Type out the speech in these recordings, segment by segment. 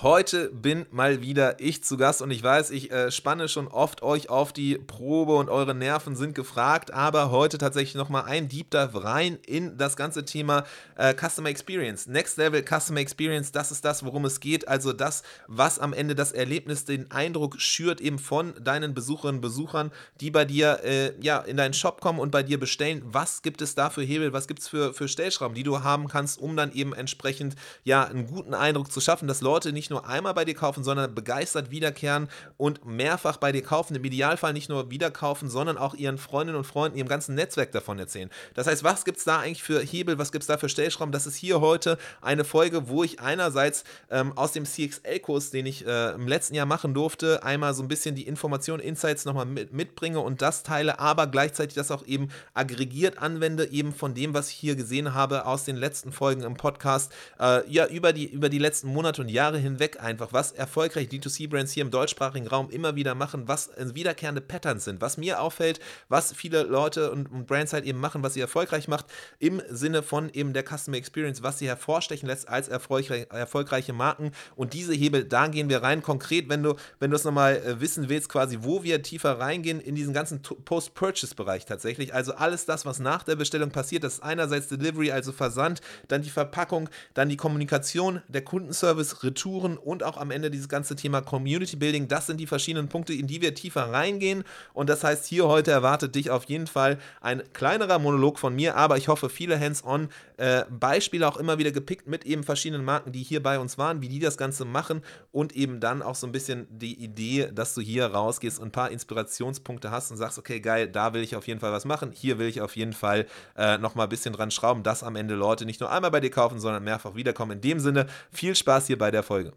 Heute bin mal wieder ich zu Gast und ich weiß, ich äh, spanne schon oft euch auf die Probe und eure Nerven sind gefragt, aber heute tatsächlich nochmal ein Deep Dive rein in das ganze Thema äh, Customer Experience. Next Level Customer Experience, das ist das, worum es geht. Also das, was am Ende das Erlebnis, den Eindruck schürt eben von deinen Besucherinnen und Besuchern, die bei dir äh, ja, in deinen Shop kommen und bei dir bestellen. Was gibt es da für Hebel, was gibt es für, für Stellschrauben, die du haben kannst, um dann eben entsprechend ja, einen guten Eindruck zu schaffen, dass Leute nicht nicht nur einmal bei dir kaufen, sondern begeistert wiederkehren und mehrfach bei dir kaufen. Im Idealfall nicht nur wieder kaufen, sondern auch ihren Freundinnen und Freunden, ihrem ganzen Netzwerk davon erzählen. Das heißt, was gibt es da eigentlich für Hebel, was gibt es da für Stellschrauben? Das ist hier heute eine Folge, wo ich einerseits ähm, aus dem CXL-Kurs, den ich äh, im letzten Jahr machen durfte, einmal so ein bisschen die Informationen, Insights nochmal mit, mitbringe und das teile, aber gleichzeitig das auch eben aggregiert anwende, eben von dem, was ich hier gesehen habe aus den letzten Folgen im Podcast, äh, ja, über die, über die letzten Monate und Jahre hinweg hinweg einfach, was erfolgreich D2C-Brands hier im deutschsprachigen Raum immer wieder machen, was wiederkehrende Patterns sind, was mir auffällt, was viele Leute und, und Brands halt eben machen, was sie erfolgreich macht, im Sinne von eben der Customer Experience, was sie hervorstechen lässt als erfolgreich, erfolgreiche Marken. Und diese Hebel, da gehen wir rein. Konkret, wenn du, wenn du es nochmal äh, wissen willst, quasi, wo wir tiefer reingehen in diesen ganzen Post-Purchase-Bereich tatsächlich. Also alles das, was nach der Bestellung passiert, das ist einerseits Delivery, also Versand, dann die Verpackung, dann die Kommunikation, der Kundenservice, Retouren Suchen und auch am Ende dieses ganze Thema Community Building. Das sind die verschiedenen Punkte, in die wir tiefer reingehen. Und das heißt, hier heute erwartet dich auf jeden Fall ein kleinerer Monolog von mir, aber ich hoffe, viele Hands-on äh, Beispiele auch immer wieder gepickt mit eben verschiedenen Marken, die hier bei uns waren, wie die das Ganze machen und eben dann auch so ein bisschen die Idee, dass du hier rausgehst und ein paar Inspirationspunkte hast und sagst, okay, geil, da will ich auf jeden Fall was machen, hier will ich auf jeden Fall äh, nochmal ein bisschen dran schrauben, dass am Ende Leute nicht nur einmal bei dir kaufen, sondern mehrfach wiederkommen. In dem Sinne, viel Spaß hier bei der Folge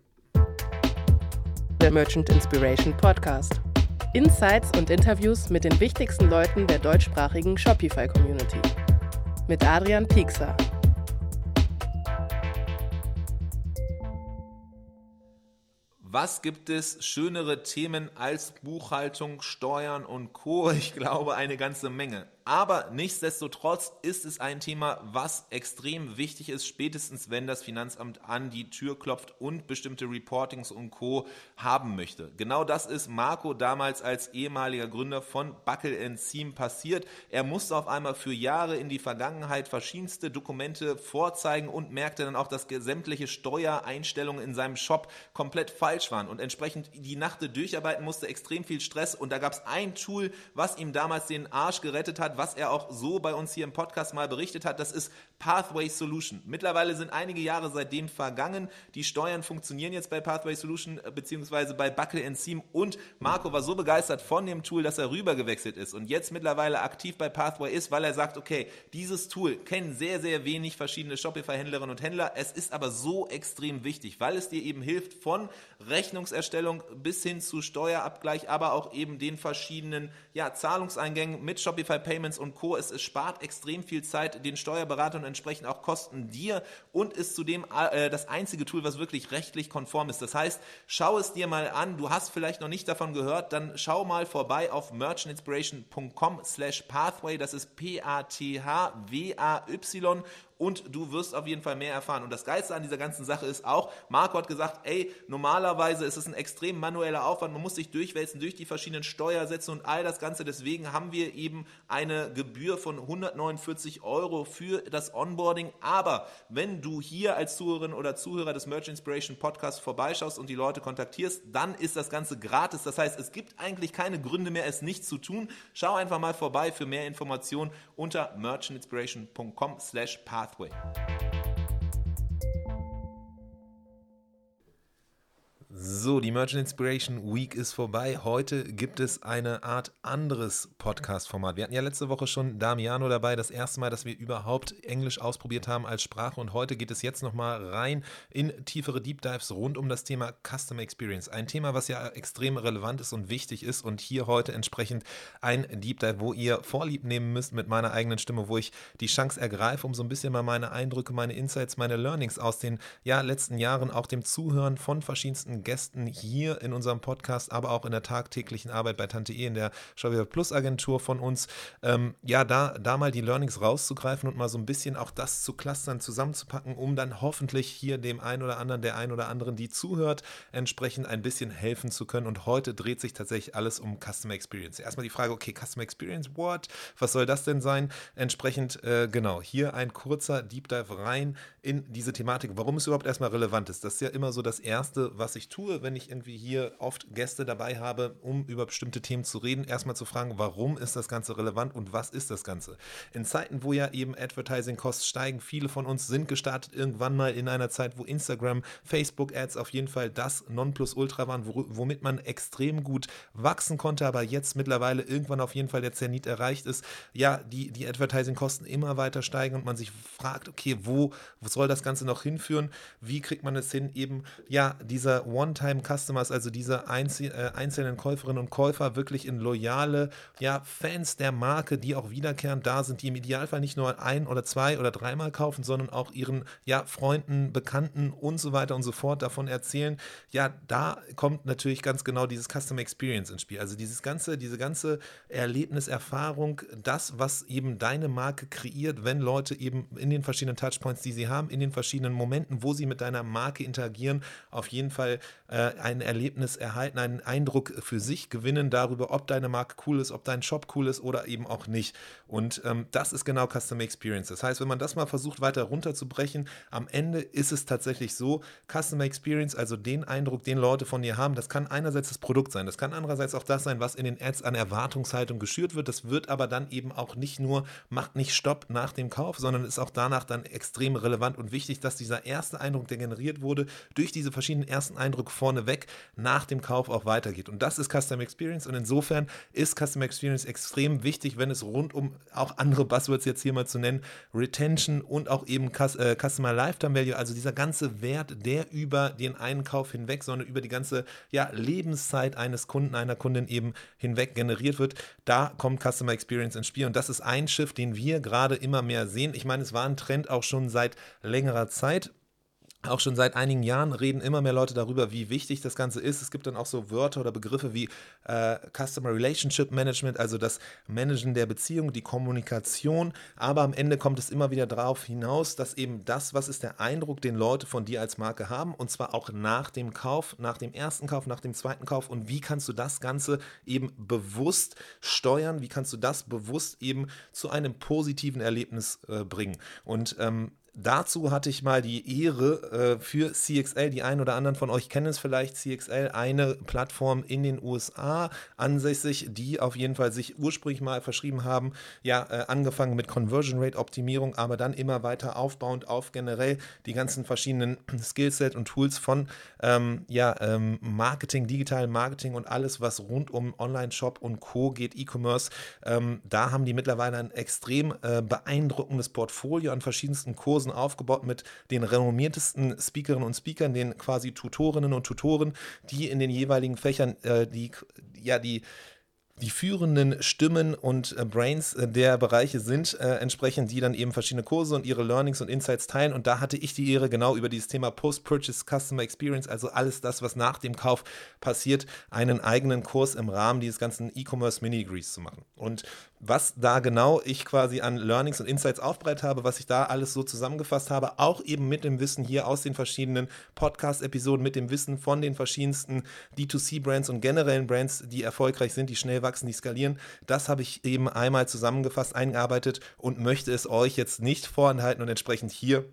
der Merchant Inspiration Podcast. Insights und Interviews mit den wichtigsten Leuten der deutschsprachigen Shopify-Community. Mit Adrian Piekser. Was gibt es schönere Themen als Buchhaltung, Steuern und Co? Ich glaube eine ganze Menge. Aber nichtsdestotrotz ist es ein Thema, was extrem wichtig ist, spätestens wenn das Finanzamt an die Tür klopft und bestimmte Reportings und Co. haben möchte. Genau das ist Marco damals als ehemaliger Gründer von Buckle Seam passiert. Er musste auf einmal für Jahre in die Vergangenheit verschiedenste Dokumente vorzeigen und merkte dann auch, dass sämtliche Steuereinstellungen in seinem Shop komplett falsch waren und entsprechend die Nacht durcharbeiten musste, extrem viel Stress. Und da gab es ein Tool, was ihm damals den Arsch gerettet hat, was er auch so bei uns hier im Podcast mal berichtet hat, das ist Pathway Solution. Mittlerweile sind einige Jahre seitdem vergangen. Die Steuern funktionieren jetzt bei Pathway Solution äh, beziehungsweise bei Buckle Seam und Marco war so begeistert von dem Tool, dass er rüber gewechselt ist und jetzt mittlerweile aktiv bei Pathway ist, weil er sagt, okay, dieses Tool kennen sehr, sehr wenig verschiedene Shopify-Händlerinnen und Händler. Es ist aber so extrem wichtig, weil es dir eben hilft von Rechnungserstellung bis hin zu Steuerabgleich, aber auch eben den verschiedenen ja, Zahlungseingängen mit Shopify Payments und Co. Es, es spart extrem viel Zeit den Steuerberatern und entsprechend auch Kosten dir und ist zudem äh, das einzige Tool, was wirklich rechtlich konform ist. Das heißt, schau es dir mal an. Du hast vielleicht noch nicht davon gehört, dann schau mal vorbei auf merchantinspiration.com slash pathway. Das ist P-A-T-H-W-A-Y und du wirst auf jeden Fall mehr erfahren. Und das Geilste an dieser ganzen Sache ist auch, Marco hat gesagt, ey, normalerweise ist es ein extrem manueller Aufwand, man muss sich durchwälzen durch die verschiedenen Steuersätze und all das Ganze. Deswegen haben wir eben eine Gebühr von 149 Euro für das Onboarding. Aber wenn du hier als Zuhörerin oder Zuhörer des Merch Inspiration Podcasts vorbeischaust und die Leute kontaktierst, dann ist das Ganze gratis. Das heißt, es gibt eigentlich keine Gründe mehr, es nicht zu tun. Schau einfach mal vorbei für mehr Informationen unter merchantinspiration.com slash path pathway. So, die Merchant Inspiration Week ist vorbei. Heute gibt es eine Art anderes Podcast-Format. Wir hatten ja letzte Woche schon Damiano dabei, das erste Mal, dass wir überhaupt Englisch ausprobiert haben als Sprache. Und heute geht es jetzt nochmal rein in tiefere Deep Dives rund um das Thema Customer Experience. Ein Thema, was ja extrem relevant ist und wichtig ist. Und hier heute entsprechend ein Deep Dive, wo ihr Vorlieb nehmen müsst mit meiner eigenen Stimme, wo ich die Chance ergreife, um so ein bisschen mal meine Eindrücke, meine Insights, meine Learnings aus den ja, letzten Jahren, auch dem Zuhören von verschiedensten Gästen Gästen hier in unserem Podcast, aber auch in der tagtäglichen Arbeit bei Tante E in der Shopify Plus Agentur von uns. Ähm, ja, da, da mal die Learnings rauszugreifen und mal so ein bisschen auch das zu clustern, zusammenzupacken, um dann hoffentlich hier dem einen oder anderen, der einen oder anderen, die zuhört, entsprechend ein bisschen helfen zu können. Und heute dreht sich tatsächlich alles um Customer Experience. Erstmal die Frage, okay, Customer Experience, what? Was soll das denn sein? Entsprechend, äh, genau, hier ein kurzer Deep Dive rein in diese Thematik, warum es überhaupt erstmal relevant ist. Das ist ja immer so das Erste, was ich tue, wenn ich irgendwie hier oft Gäste dabei habe, um über bestimmte Themen zu reden. Erstmal zu fragen, warum ist das Ganze relevant und was ist das Ganze? In Zeiten, wo ja eben Advertising-Kosten steigen, viele von uns sind gestartet irgendwann mal in einer Zeit, wo Instagram, Facebook-Ads auf jeden Fall das Nonplusultra waren, womit man extrem gut wachsen konnte, aber jetzt mittlerweile irgendwann auf jeden Fall der Zenit erreicht ist. Ja, die, die Advertising-Kosten immer weiter steigen und man sich fragt, okay, wo, wo soll das Ganze noch hinführen? Wie kriegt man es hin, eben, ja, dieser One-Time-Customers, also diese äh, einzelnen Käuferinnen und Käufer wirklich in loyale, ja, Fans der Marke, die auch wiederkehrend da sind, die im Idealfall nicht nur ein oder zwei oder dreimal kaufen, sondern auch ihren, ja, Freunden, Bekannten und so weiter und so fort davon erzählen. Ja, da kommt natürlich ganz genau dieses Customer Experience ins Spiel. Also dieses ganze, diese ganze Erlebniserfahrung, das, was eben deine Marke kreiert, wenn Leute eben in den verschiedenen Touchpoints, die sie haben, in den verschiedenen Momenten, wo sie mit deiner Marke interagieren, auf jeden Fall ein Erlebnis erhalten, einen Eindruck für sich gewinnen darüber, ob deine Marke cool ist, ob dein Shop cool ist oder eben auch nicht. Und ähm, das ist genau Customer Experience. Das heißt, wenn man das mal versucht weiter runterzubrechen, am Ende ist es tatsächlich so, Customer Experience, also den Eindruck, den Leute von dir haben, das kann einerseits das Produkt sein, das kann andererseits auch das sein, was in den Ads an Erwartungshaltung geschürt wird. Das wird aber dann eben auch nicht nur, macht nicht Stopp nach dem Kauf, sondern ist auch danach dann extrem relevant und wichtig, dass dieser erste Eindruck, der generiert wurde, durch diese verschiedenen ersten Eindrücke vorneweg nach dem Kauf auch weitergeht. Und das ist Customer Experience und insofern ist Customer Experience extrem wichtig, wenn es rund um auch andere Buzzwords jetzt hier mal zu nennen, Retention und auch eben äh, Customer Lifetime Value, also dieser ganze Wert, der über den Einkauf hinweg, sondern über die ganze ja, Lebenszeit eines Kunden, einer Kundin eben hinweg generiert wird, da kommt Customer Experience ins Spiel und das ist ein Shift, den wir gerade immer mehr sehen. Ich meine, es war ein Trend auch schon seit längerer Zeit auch schon seit einigen Jahren reden immer mehr Leute darüber, wie wichtig das Ganze ist. Es gibt dann auch so Wörter oder Begriffe wie äh, Customer Relationship Management, also das Managen der Beziehung, die Kommunikation. Aber am Ende kommt es immer wieder darauf hinaus, dass eben das, was ist der Eindruck, den Leute von dir als Marke haben, und zwar auch nach dem Kauf, nach dem ersten Kauf, nach dem zweiten Kauf. Und wie kannst du das Ganze eben bewusst steuern? Wie kannst du das bewusst eben zu einem positiven Erlebnis äh, bringen? Und ähm, Dazu hatte ich mal die Ehre äh, für CXL, die einen oder anderen von euch kennen es vielleicht, CXL, eine Plattform in den USA ansässig, die auf jeden Fall sich ursprünglich mal verschrieben haben, ja, äh, angefangen mit Conversion Rate Optimierung, aber dann immer weiter aufbauend auf generell die ganzen verschiedenen Skillset und Tools von ähm, ja, ähm, Marketing, digitalen Marketing und alles, was rund um Online-Shop und Co. geht, E-Commerce. Ähm, da haben die mittlerweile ein extrem äh, beeindruckendes Portfolio an verschiedensten Kursen Kursen aufgebaut mit den renommiertesten Speakerinnen und Speakern, den quasi Tutorinnen und Tutoren, die in den jeweiligen Fächern äh, die, ja, die die führenden Stimmen und äh, Brains äh, der Bereiche sind, äh, entsprechend, die dann eben verschiedene Kurse und ihre Learnings und Insights teilen. Und da hatte ich die Ehre, genau über dieses Thema Post-Purchase Customer Experience, also alles das, was nach dem Kauf passiert, einen eigenen Kurs im Rahmen dieses ganzen E-Commerce Mini-Degrees zu machen. Und was da genau ich quasi an Learnings und Insights aufbereitet habe, was ich da alles so zusammengefasst habe, auch eben mit dem Wissen hier aus den verschiedenen Podcast-Episoden, mit dem Wissen von den verschiedensten D2C-Brands und generellen Brands, die erfolgreich sind, die schnell wachsen, die skalieren. Das habe ich eben einmal zusammengefasst, eingearbeitet und möchte es euch jetzt nicht vorenthalten und entsprechend hier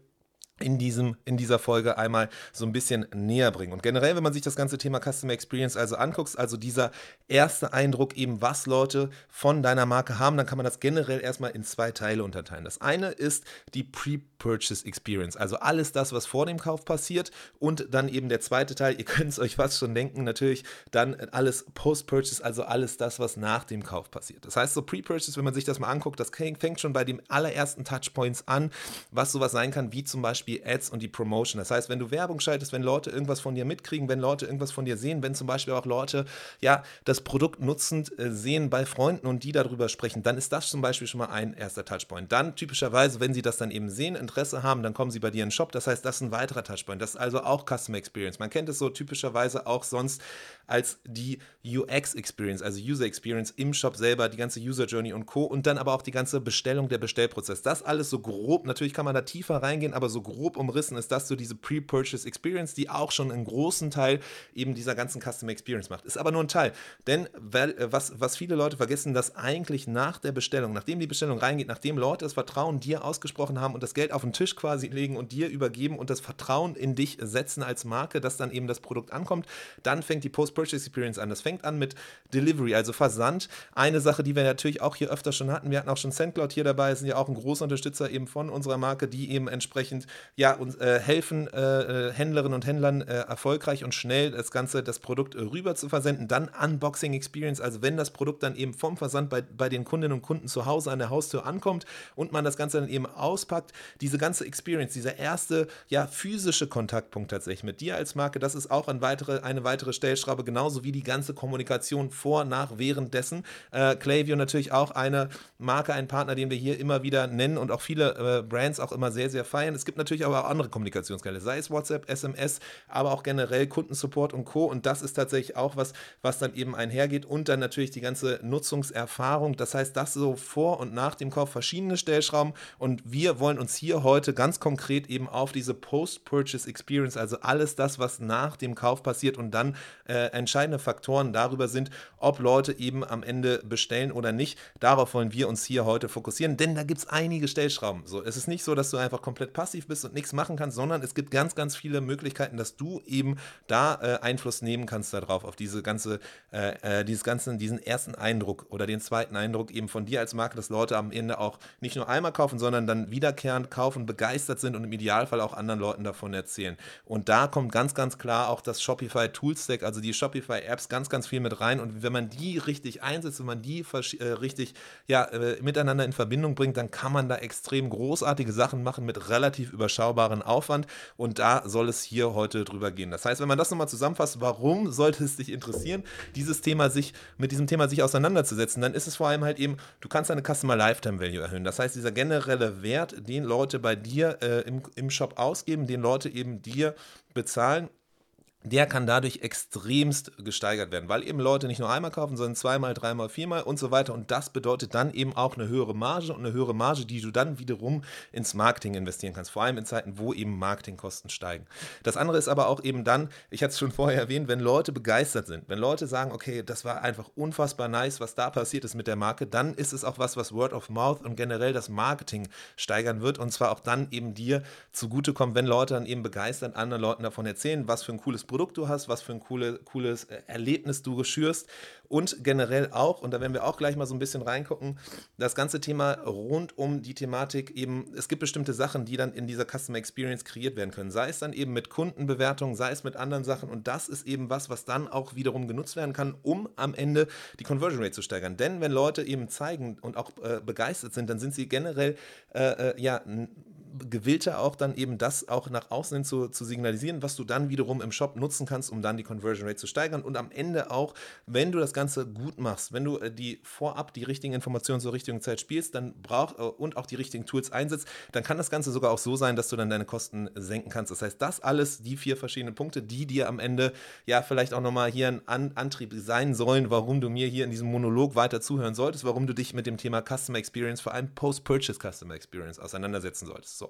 in, diesem, in dieser Folge einmal so ein bisschen näher bringen. Und generell, wenn man sich das ganze Thema Customer Experience also anguckt, also dieser erste Eindruck eben, was Leute von deiner Marke haben, dann kann man das generell erstmal in zwei Teile unterteilen. Das eine ist die Pre-Purchase Experience, also alles das, was vor dem Kauf passiert und dann eben der zweite Teil, ihr könnt es euch fast schon denken, natürlich dann alles Post-Purchase, also alles das, was nach dem Kauf passiert. Das heißt, so Pre-Purchase, wenn man sich das mal anguckt, das fängt schon bei den allerersten Touchpoints an, was sowas sein kann, wie zum Beispiel Beispiel Ads und die Promotion. Das heißt, wenn du Werbung schaltest, wenn Leute irgendwas von dir mitkriegen, wenn Leute irgendwas von dir sehen, wenn zum Beispiel auch Leute ja das Produkt nutzend äh, sehen bei Freunden und die darüber sprechen, dann ist das zum Beispiel schon mal ein erster Touchpoint. Dann typischerweise, wenn sie das dann eben sehen, Interesse haben, dann kommen sie bei dir in den Shop. Das heißt, das ist ein weiterer Touchpoint. Das ist also auch Customer Experience. Man kennt es so typischerweise auch sonst als die UX Experience, also User Experience im Shop selber, die ganze User Journey und Co. Und dann aber auch die ganze Bestellung, der Bestellprozess. Das alles so grob, natürlich kann man da tiefer reingehen, aber so grob umrissen ist das so diese Pre-Purchase Experience, die auch schon einen großen Teil eben dieser ganzen Customer Experience macht. Ist aber nur ein Teil. Denn äh, was, was viele Leute vergessen, dass eigentlich nach der Bestellung, nachdem die Bestellung reingeht, nachdem Leute das Vertrauen dir ausgesprochen haben und das Geld auf den Tisch quasi legen und dir übergeben und das Vertrauen in dich setzen als Marke, dass dann eben das Produkt ankommt, dann fängt die Post Purchase Experience an. Das fängt an mit Delivery, also Versand. Eine Sache, die wir natürlich auch hier öfter schon hatten, wir hatten auch schon SendCloud hier dabei, sind ja auch ein großer Unterstützer eben von unserer Marke, die eben entsprechend ja, uns äh, helfen, äh, äh Händlerinnen und Händlern äh, erfolgreich und schnell das Ganze, das Produkt äh, rüber zu versenden. Dann Unboxing Experience, also wenn das Produkt dann eben vom Versand bei, bei den Kundinnen und Kunden zu Hause an der Haustür ankommt und man das Ganze dann eben auspackt, diese ganze Experience, dieser erste ja, physische Kontaktpunkt tatsächlich mit dir als Marke, das ist auch ein weitere, eine weitere Stellschraube, genauso wie die ganze Kommunikation vor, nach, währenddessen. Äh, Clayview natürlich auch eine Marke, ein Partner, den wir hier immer wieder nennen und auch viele äh, Brands auch immer sehr, sehr feiern. Es gibt natürlich aber auch andere Kommunikationskanäle, sei es WhatsApp, SMS, aber auch generell Kundensupport und Co. Und das ist tatsächlich auch was, was dann eben einhergeht und dann natürlich die ganze Nutzungserfahrung. Das heißt, das so vor und nach dem Kauf verschiedene Stellschrauben und wir wollen uns hier heute ganz konkret eben auf diese Post-Purchase Experience, also alles das, was nach dem Kauf passiert und dann äh, entscheidende Faktoren darüber sind, ob Leute eben am Ende bestellen oder nicht. Darauf wollen wir uns hier heute fokussieren, denn da gibt es einige Stellschrauben. So, es ist nicht so, dass du einfach komplett passiv bist und nichts machen kannst, sondern es gibt ganz, ganz viele Möglichkeiten, dass du eben da äh, Einfluss nehmen kannst darauf, auf diese ganze, äh, äh dieses ganze, diesen ersten Eindruck oder den zweiten Eindruck eben von dir als Marke, dass Leute am Ende auch nicht nur einmal kaufen, sondern dann wiederkehrend kaufen, begeistert sind und im Idealfall auch anderen Leuten davon erzählen. Und da kommt ganz, ganz klar auch das Shopify Toolstack, also die Shopify Apps, ganz, ganz viel mit rein. Und wenn man die richtig einsetzt, wenn man die äh, richtig ja, äh, miteinander in Verbindung bringt, dann kann man da extrem großartige Sachen machen mit relativ überschaubaren Aufwand. Und da soll es hier heute drüber gehen. Das heißt, wenn man das nochmal zusammenfasst, warum sollte es dich interessieren, dieses Thema sich mit diesem Thema sich auseinanderzusetzen, dann ist es vor allem halt eben, du kannst deine Customer Lifetime Value erhöhen. Das heißt, dieser generelle Wert, den Leute bei dir äh, im, im Shop ausgeben, den Leute eben dir bezahlen, der kann dadurch extremst gesteigert werden, weil eben Leute nicht nur einmal kaufen, sondern zweimal, dreimal, viermal und so weiter. Und das bedeutet dann eben auch eine höhere Marge und eine höhere Marge, die du dann wiederum ins Marketing investieren kannst, vor allem in Zeiten, wo eben Marketingkosten steigen. Das andere ist aber auch eben dann, ich hatte es schon vorher erwähnt, wenn Leute begeistert sind, wenn Leute sagen, okay, das war einfach unfassbar nice, was da passiert ist mit der Marke, dann ist es auch was, was Word of Mouth und generell das Marketing steigern wird und zwar auch dann eben dir zugutekommt, wenn Leute dann eben begeistert anderen Leuten davon erzählen, was für ein cooles Produkt du hast, was für ein coole, cooles äh, Erlebnis du geschürst und generell auch, und da werden wir auch gleich mal so ein bisschen reingucken, das ganze Thema rund um die Thematik eben, es gibt bestimmte Sachen, die dann in dieser Customer Experience kreiert werden können, sei es dann eben mit Kundenbewertungen, sei es mit anderen Sachen und das ist eben was, was dann auch wiederum genutzt werden kann, um am Ende die Conversion Rate zu steigern. Denn wenn Leute eben zeigen und auch äh, begeistert sind, dann sind sie generell äh, äh ja gewillter auch dann eben das auch nach außen hin zu, zu signalisieren, was du dann wiederum im Shop nutzen kannst, um dann die Conversion Rate zu steigern und am Ende auch, wenn du das Ganze gut machst, wenn du äh, die vorab die richtigen Informationen zur richtigen Zeit spielst, dann braucht äh, und auch die richtigen Tools einsetzt, dann kann das Ganze sogar auch so sein, dass du dann deine Kosten senken kannst. Das heißt, das alles, die vier verschiedenen Punkte, die dir am Ende ja vielleicht auch nochmal hier ein An Antrieb sein sollen, warum du mir hier in diesem Monolog weiter zuhören solltest, warum du dich mit dem Thema Customer Experience, vor allem Post-Purchase Customer Experience auseinandersetzen solltest. So.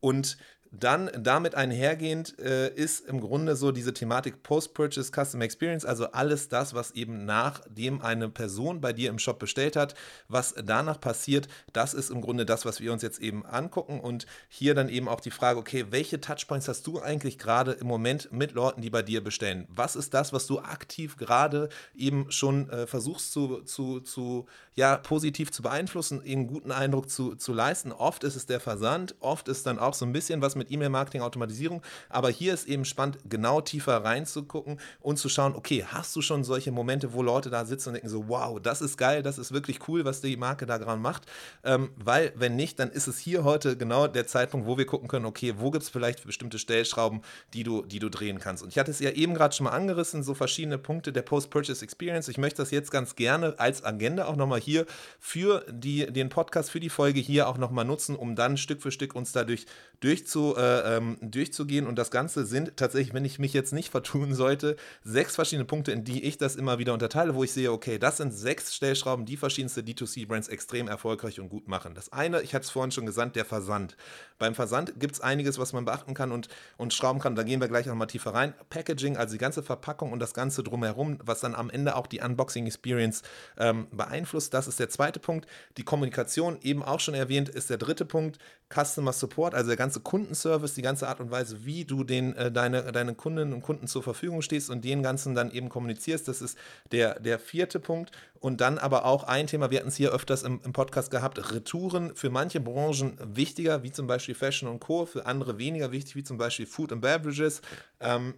Und dann damit einhergehend äh, ist im Grunde so diese Thematik Post-Purchase Customer Experience, also alles das, was eben nachdem eine Person bei dir im Shop bestellt hat, was danach passiert, das ist im Grunde das, was wir uns jetzt eben angucken und hier dann eben auch die Frage, okay, welche Touchpoints hast du eigentlich gerade im Moment mit Leuten, die bei dir bestellen? Was ist das, was du aktiv gerade eben schon äh, versuchst zu, zu, zu, ja, positiv zu beeinflussen, einen guten Eindruck zu, zu leisten? Oft ist es der Versand, oft ist dann auch so ein bisschen was mit mit E-Mail-Marketing, Automatisierung. Aber hier ist eben spannend, genau tiefer reinzugucken und zu schauen, okay, hast du schon solche Momente, wo Leute da sitzen und denken so, wow, das ist geil, das ist wirklich cool, was die Marke da gerade macht. Ähm, weil, wenn nicht, dann ist es hier heute genau der Zeitpunkt, wo wir gucken können, okay, wo gibt es vielleicht bestimmte Stellschrauben, die du, die du drehen kannst. Und ich hatte es ja eben gerade schon mal angerissen, so verschiedene Punkte der Post-Purchase Experience. Ich möchte das jetzt ganz gerne als Agenda auch nochmal hier für die, den Podcast, für die Folge hier auch nochmal nutzen, um dann Stück für Stück uns dadurch durchzu, äh, ähm, durchzugehen. Und das Ganze sind tatsächlich, wenn ich mich jetzt nicht vertun sollte, sechs verschiedene Punkte, in die ich das immer wieder unterteile, wo ich sehe, okay, das sind sechs Stellschrauben, die verschiedenste D2C-Brands extrem erfolgreich und gut machen. Das eine, ich hatte es vorhin schon gesagt, der Versand. Beim Versand gibt es einiges, was man beachten kann und, und schrauben kann. Da gehen wir gleich nochmal tiefer rein. Packaging, also die ganze Verpackung und das Ganze drumherum, was dann am Ende auch die Unboxing-Experience ähm, beeinflusst. Das ist der zweite Punkt. Die Kommunikation, eben auch schon erwähnt, ist der dritte Punkt. Customer Support, also der ganze Kundenservice, die ganze Art und Weise, wie du den, äh, deine, deine Kundinnen und Kunden zur Verfügung stehst und den ganzen dann eben kommunizierst. Das ist der, der vierte Punkt. Und dann aber auch ein Thema, wir hatten es hier öfters im, im, Podcast gehabt, Retouren für manche Branchen wichtiger, wie zum Beispiel Fashion und Co., für andere weniger wichtig, wie zum Beispiel Food and Beverages. Ähm,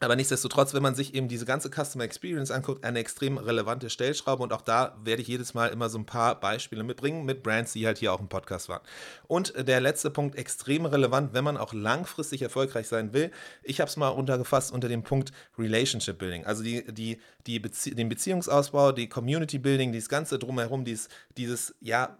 aber nichtsdestotrotz, wenn man sich eben diese ganze Customer Experience anguckt, eine extrem relevante Stellschraube und auch da werde ich jedes Mal immer so ein paar Beispiele mitbringen mit Brands, die halt hier auch im Podcast waren. Und der letzte Punkt, extrem relevant, wenn man auch langfristig erfolgreich sein will. Ich habe es mal untergefasst unter dem Punkt Relationship Building, also die, die, die Bezie den Beziehungsausbau, die Community Building, dieses ganze drumherum, dieses, dieses ja,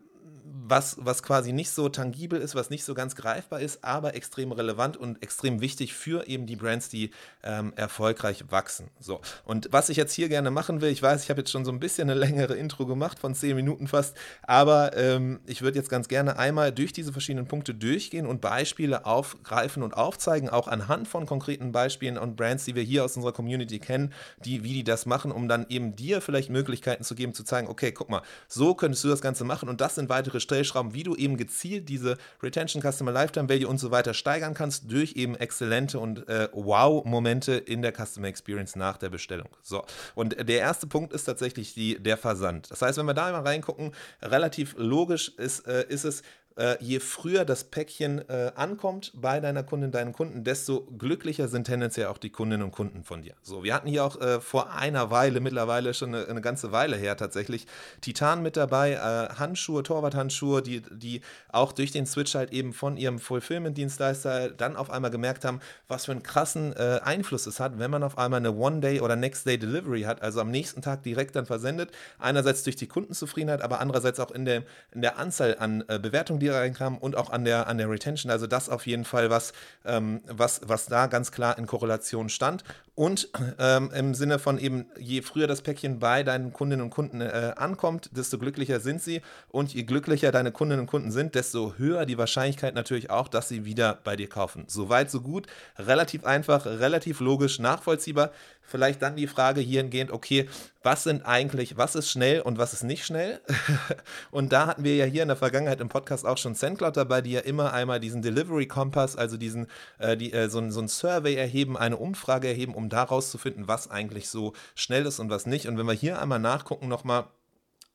was, was quasi nicht so tangibel ist, was nicht so ganz greifbar ist, aber extrem relevant und extrem wichtig für eben die Brands, die ähm, erfolgreich wachsen. So. Und was ich jetzt hier gerne machen will, ich weiß, ich habe jetzt schon so ein bisschen eine längere Intro gemacht, von zehn Minuten fast, aber ähm, ich würde jetzt ganz gerne einmal durch diese verschiedenen Punkte durchgehen und Beispiele aufgreifen und aufzeigen, auch anhand von konkreten Beispielen und Brands, die wir hier aus unserer Community kennen, die, wie die das machen, um dann eben dir vielleicht Möglichkeiten zu geben, zu zeigen, okay, guck mal, so könntest du das Ganze machen und das sind weitere Stellschrauben, wie du eben gezielt diese Retention, Customer Lifetime Value und so weiter steigern kannst durch eben exzellente und äh, Wow-Momente in der Customer Experience nach der Bestellung. So, und der erste Punkt ist tatsächlich die, der Versand. Das heißt, wenn wir da mal reingucken, relativ logisch ist, äh, ist es, je früher das Päckchen äh, ankommt bei deiner Kundin, deinen Kunden, desto glücklicher sind tendenziell auch die Kundinnen und Kunden von dir. So, wir hatten hier auch äh, vor einer Weile, mittlerweile schon eine, eine, ganze Weile her tatsächlich, Titan mit dabei, äh, Handschuhe, Torwarthandschuhe, die, die auch durch den Switch halt eben von ihrem Fulfillment-Dienstleister dann auf einmal gemerkt haben, was für einen krassen äh, Einfluss es hat, wenn man auf einmal eine One-Day- oder Next-Day-Delivery hat, also am nächsten Tag direkt dann versendet. Einerseits durch die Kundenzufriedenheit, aber andererseits auch in der, in der Anzahl an äh, Bewertungen, die reinkamen und auch an der, an der Retention. Also das auf jeden Fall was, ähm, was, was da ganz klar in Korrelation stand. Und ähm, im Sinne von eben, je früher das Päckchen bei deinen Kundinnen und Kunden äh, ankommt, desto glücklicher sind sie. Und je glücklicher deine Kundinnen und Kunden sind, desto höher die Wahrscheinlichkeit natürlich auch, dass sie wieder bei dir kaufen. Soweit, so gut. Relativ einfach, relativ logisch, nachvollziehbar. Vielleicht dann die Frage hiergehend, okay, was sind eigentlich, was ist schnell und was ist nicht schnell? und da hatten wir ja hier in der Vergangenheit im Podcast auch schon SendCloud dabei, die ja immer einmal diesen Delivery Kompass, also diesen, äh, die, äh, so, so ein Survey erheben, eine Umfrage erheben, um daraus zu finden, was eigentlich so schnell ist und was nicht. Und wenn wir hier einmal nachgucken nochmal,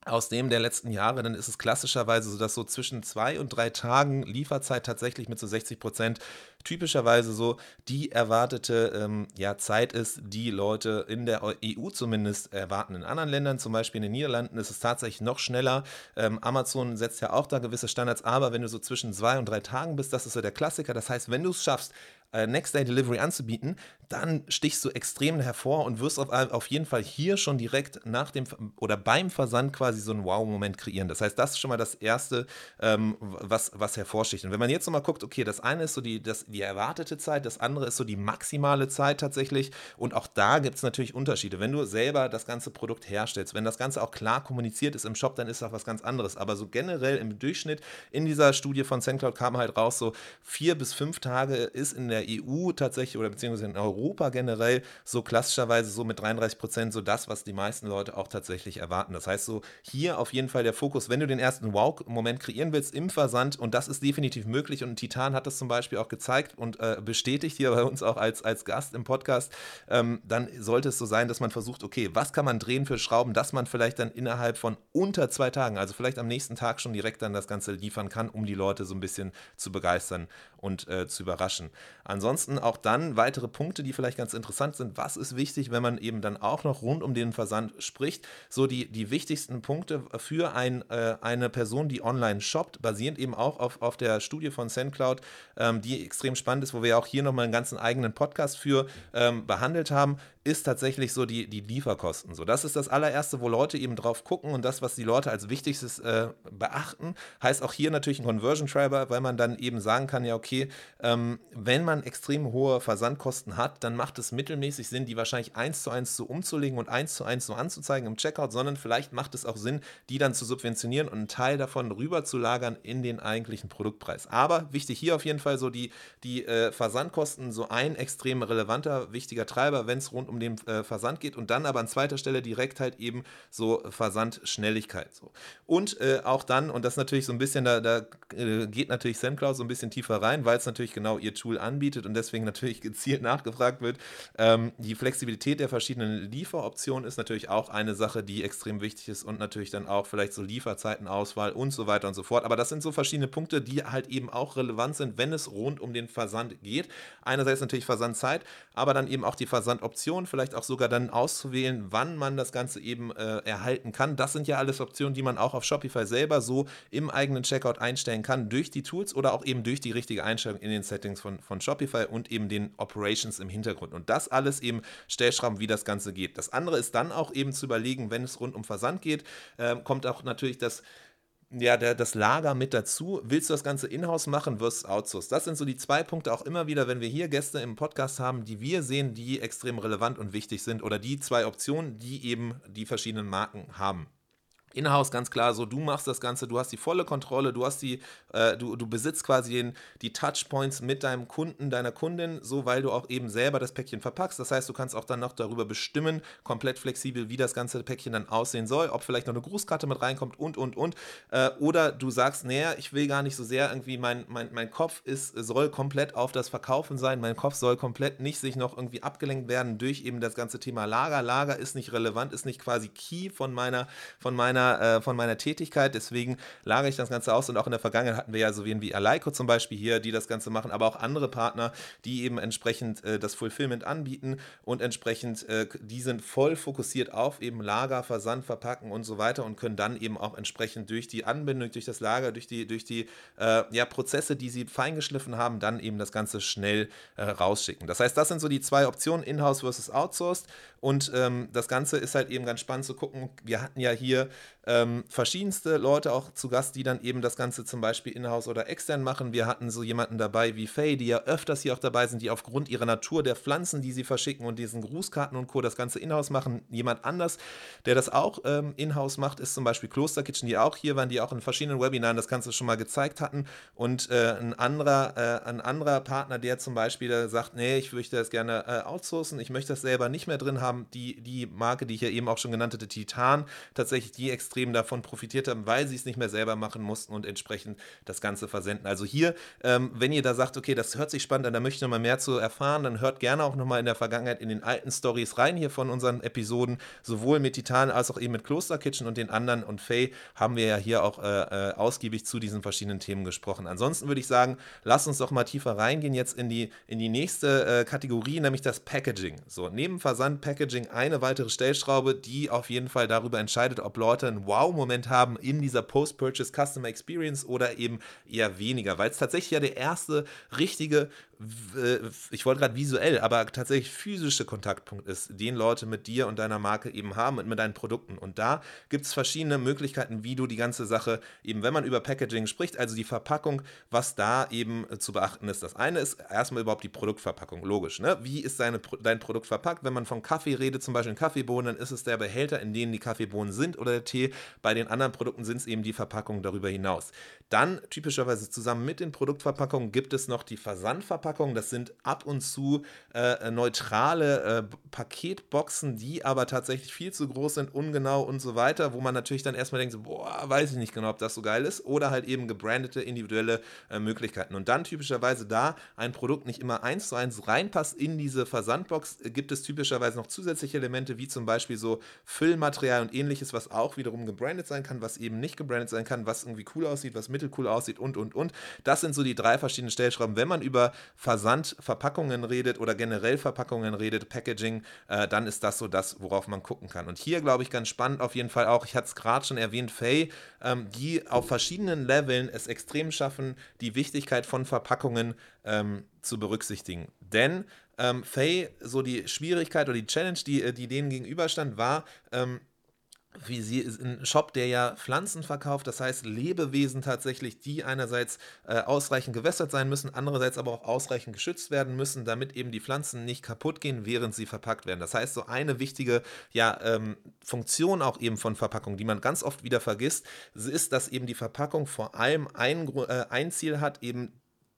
aus dem der letzten Jahre, dann ist es klassischerweise so, dass so zwischen zwei und drei Tagen Lieferzeit tatsächlich mit so 60 Prozent typischerweise so die erwartete ähm, ja, Zeit ist, die Leute in der EU zumindest erwarten. In anderen Ländern, zum Beispiel in den Niederlanden, ist es tatsächlich noch schneller. Ähm, Amazon setzt ja auch da gewisse Standards, aber wenn du so zwischen zwei und drei Tagen bist, das ist so der Klassiker. Das heißt, wenn du es schaffst, äh, Next Day Delivery anzubieten, dann stichst du extrem hervor und wirst auf, auf jeden Fall hier schon direkt nach dem oder beim Versand quasi so einen Wow-Moment kreieren. Das heißt, das ist schon mal das Erste, ähm, was, was hervorsticht. Und wenn man jetzt nochmal guckt, okay, das eine ist so die, das, die erwartete Zeit, das andere ist so die maximale Zeit tatsächlich. Und auch da gibt es natürlich Unterschiede. Wenn du selber das ganze Produkt herstellst, wenn das Ganze auch klar kommuniziert ist im Shop, dann ist das was ganz anderes. Aber so generell im Durchschnitt in dieser Studie von SendCloud kam halt raus, so vier bis fünf Tage ist in der EU tatsächlich oder beziehungsweise in Europa Europa generell so klassischerweise so mit 33 Prozent so das, was die meisten Leute auch tatsächlich erwarten. Das heißt so hier auf jeden Fall der Fokus, wenn du den ersten Wow-Moment kreieren willst im Versand und das ist definitiv möglich und Titan hat das zum Beispiel auch gezeigt und äh, bestätigt hier bei uns auch als, als Gast im Podcast, ähm, dann sollte es so sein, dass man versucht, okay, was kann man drehen für Schrauben, dass man vielleicht dann innerhalb von unter zwei Tagen, also vielleicht am nächsten Tag schon direkt dann das Ganze liefern kann, um die Leute so ein bisschen zu begeistern und äh, zu überraschen. Ansonsten auch dann weitere Punkte, die vielleicht ganz interessant sind. Was ist wichtig, wenn man eben dann auch noch rund um den Versand spricht? So die, die wichtigsten Punkte für ein, äh, eine Person, die online shoppt, basierend eben auch auf, auf der Studie von SendCloud, ähm, die extrem spannend ist, wo wir auch hier nochmal einen ganzen eigenen Podcast für ähm, behandelt haben, ist tatsächlich so die, die Lieferkosten. So, das ist das allererste, wo Leute eben drauf gucken und das, was die Leute als wichtigstes äh, beachten, heißt auch hier natürlich ein Conversion Treiber, weil man dann eben sagen kann, ja, okay, ähm, wenn man extrem hohe Versandkosten hat, dann macht es mittelmäßig Sinn, die wahrscheinlich eins zu eins so umzulegen und eins zu eins so anzuzeigen im Checkout, sondern vielleicht macht es auch Sinn, die dann zu subventionieren und einen Teil davon rüber zu lagern in den eigentlichen Produktpreis. Aber wichtig hier auf jeden Fall so die, die äh, Versandkosten, so ein extrem relevanter, wichtiger Treiber, wenn es rund um um den äh, Versand geht und dann aber an zweiter Stelle direkt halt eben so Versandschnelligkeit. So. Und äh, auch dann, und das natürlich so ein bisschen, da, da äh, geht natürlich SendCloud so ein bisschen tiefer rein, weil es natürlich genau ihr Tool anbietet und deswegen natürlich gezielt nachgefragt wird. Ähm, die Flexibilität der verschiedenen Lieferoptionen ist natürlich auch eine Sache, die extrem wichtig ist und natürlich dann auch vielleicht so Lieferzeitenauswahl und so weiter und so fort. Aber das sind so verschiedene Punkte, die halt eben auch relevant sind, wenn es rund um den Versand geht. Einerseits natürlich Versandzeit, aber dann eben auch die Versandoption vielleicht auch sogar dann auszuwählen, wann man das Ganze eben äh, erhalten kann. Das sind ja alles Optionen, die man auch auf Shopify selber so im eigenen Checkout einstellen kann, durch die Tools oder auch eben durch die richtige Einstellung in den Settings von, von Shopify und eben den Operations im Hintergrund. Und das alles eben Stellschrauben, wie das Ganze geht. Das andere ist dann auch eben zu überlegen, wenn es rund um Versand geht, äh, kommt auch natürlich das ja, der, das Lager mit dazu. Willst du das Ganze in-house machen, wirst du outsourced. Das sind so die zwei Punkte auch immer wieder, wenn wir hier Gäste im Podcast haben, die wir sehen, die extrem relevant und wichtig sind oder die zwei Optionen, die eben die verschiedenen Marken haben. Inhouse ganz klar so, du machst das Ganze, du hast die volle Kontrolle, du hast die, äh, du, du besitzt quasi den, die Touchpoints mit deinem Kunden, deiner Kundin, so weil du auch eben selber das Päckchen verpackst. Das heißt, du kannst auch dann noch darüber bestimmen, komplett flexibel, wie das ganze Päckchen dann aussehen soll, ob vielleicht noch eine Grußkarte mit reinkommt und und und. Äh, oder du sagst, naja, ich will gar nicht so sehr irgendwie, mein, mein, mein Kopf ist, soll komplett auf das Verkaufen sein, mein Kopf soll komplett nicht sich noch irgendwie abgelenkt werden durch eben das ganze Thema Lager. Lager ist nicht relevant, ist nicht quasi Key von meiner, von meiner äh, von meiner Tätigkeit. Deswegen lagere ich das Ganze aus und auch in der Vergangenheit hatten wir ja so wen wie Aleiko zum Beispiel hier, die das Ganze machen, aber auch andere Partner, die eben entsprechend äh, das Fulfillment anbieten und entsprechend, äh, die sind voll fokussiert auf eben Lager, Versand, Verpacken und so weiter und können dann eben auch entsprechend durch die Anbindung, durch das Lager, durch die, durch die äh, ja, Prozesse, die sie feingeschliffen haben, dann eben das Ganze schnell äh, rausschicken. Das heißt, das sind so die zwei Optionen, Inhouse versus Outsourced. Und ähm, das Ganze ist halt eben ganz spannend zu gucken. Wir hatten ja hier ähm, verschiedenste Leute auch zu Gast, die dann eben das Ganze zum Beispiel in-house oder extern machen. Wir hatten so jemanden dabei wie Faye, die ja öfters hier auch dabei sind, die aufgrund ihrer Natur der Pflanzen, die sie verschicken und diesen Grußkarten und Co. das Ganze in-house machen. Jemand anders, der das auch ähm, in-house macht, ist zum Beispiel Kloster Kitchen, die auch hier waren, die auch in verschiedenen Webinaren das Ganze schon mal gezeigt hatten. Und äh, ein, anderer, äh, ein anderer Partner, der zum Beispiel sagt, nee, ich möchte das gerne äh, outsourcen, ich möchte das selber nicht mehr drin haben. Die, die Marke, die ich ja eben auch schon genannt hatte, Titan, tatsächlich die extrem davon profitiert haben, weil sie es nicht mehr selber machen mussten und entsprechend das Ganze versenden. Also hier, ähm, wenn ihr da sagt, okay, das hört sich spannend an, da möchte ich noch mal mehr zu erfahren, dann hört gerne auch noch mal in der Vergangenheit in den alten Stories rein hier von unseren Episoden, sowohl mit Titan als auch eben mit Kloster Kitchen und den anderen und Faye haben wir ja hier auch äh, äh, ausgiebig zu diesen verschiedenen Themen gesprochen. Ansonsten würde ich sagen, lasst uns doch mal tiefer reingehen jetzt in die, in die nächste äh, Kategorie, nämlich das Packaging. So, neben Versand Packaging eine weitere Stellschraube, die auf jeden Fall darüber entscheidet, ob Leute ein Wow-Moment haben in dieser Post-Purchase Customer Experience oder eben eher weniger, weil es tatsächlich ja der erste richtige ich wollte gerade visuell, aber tatsächlich physische Kontaktpunkt ist, den Leute mit dir und deiner Marke eben haben und mit deinen Produkten. Und da gibt es verschiedene Möglichkeiten, wie du die ganze Sache eben, wenn man über Packaging spricht, also die Verpackung, was da eben äh, zu beachten ist. Das eine ist erstmal überhaupt die Produktverpackung, logisch. Ne? Wie ist deine, dein Produkt verpackt? Wenn man von Kaffee redet, zum Beispiel Kaffeebohnen, dann ist es der Behälter, in dem die Kaffeebohnen sind oder der Tee. Bei den anderen Produkten sind es eben die Verpackungen darüber hinaus. Dann typischerweise zusammen mit den Produktverpackungen gibt es noch die Versandverpackung Verpackungen. Das sind ab und zu äh, neutrale äh, Paketboxen, die aber tatsächlich viel zu groß sind, ungenau und so weiter, wo man natürlich dann erstmal denkt, so, boah, weiß ich nicht genau, ob das so geil ist. Oder halt eben gebrandete individuelle äh, Möglichkeiten. Und dann typischerweise da ein Produkt nicht immer eins zu eins reinpasst in diese Versandbox, gibt es typischerweise noch zusätzliche Elemente, wie zum Beispiel so Füllmaterial und ähnliches, was auch wiederum gebrandet sein kann, was eben nicht gebrandet sein kann, was irgendwie cool aussieht, was mittelcool aussieht und, und, und. Das sind so die drei verschiedenen Stellschrauben. Wenn man über Versandverpackungen redet oder generell Verpackungen redet, Packaging, äh, dann ist das so das, worauf man gucken kann. Und hier, glaube ich, ganz spannend auf jeden Fall auch, ich hatte es gerade schon erwähnt, Faye, ähm, die auf verschiedenen Leveln es extrem schaffen, die Wichtigkeit von Verpackungen ähm, zu berücksichtigen. Denn ähm, Faye, so die Schwierigkeit oder die Challenge, die, äh, die denen gegenüberstand, war, ähm, wie sie ist ein Shop, der ja Pflanzen verkauft, das heißt Lebewesen tatsächlich, die einerseits äh, ausreichend gewässert sein müssen, andererseits aber auch ausreichend geschützt werden müssen, damit eben die Pflanzen nicht kaputt gehen, während sie verpackt werden. Das heißt, so eine wichtige ja, ähm, Funktion auch eben von Verpackung, die man ganz oft wieder vergisst, ist, dass eben die Verpackung vor allem ein, äh, ein Ziel hat, eben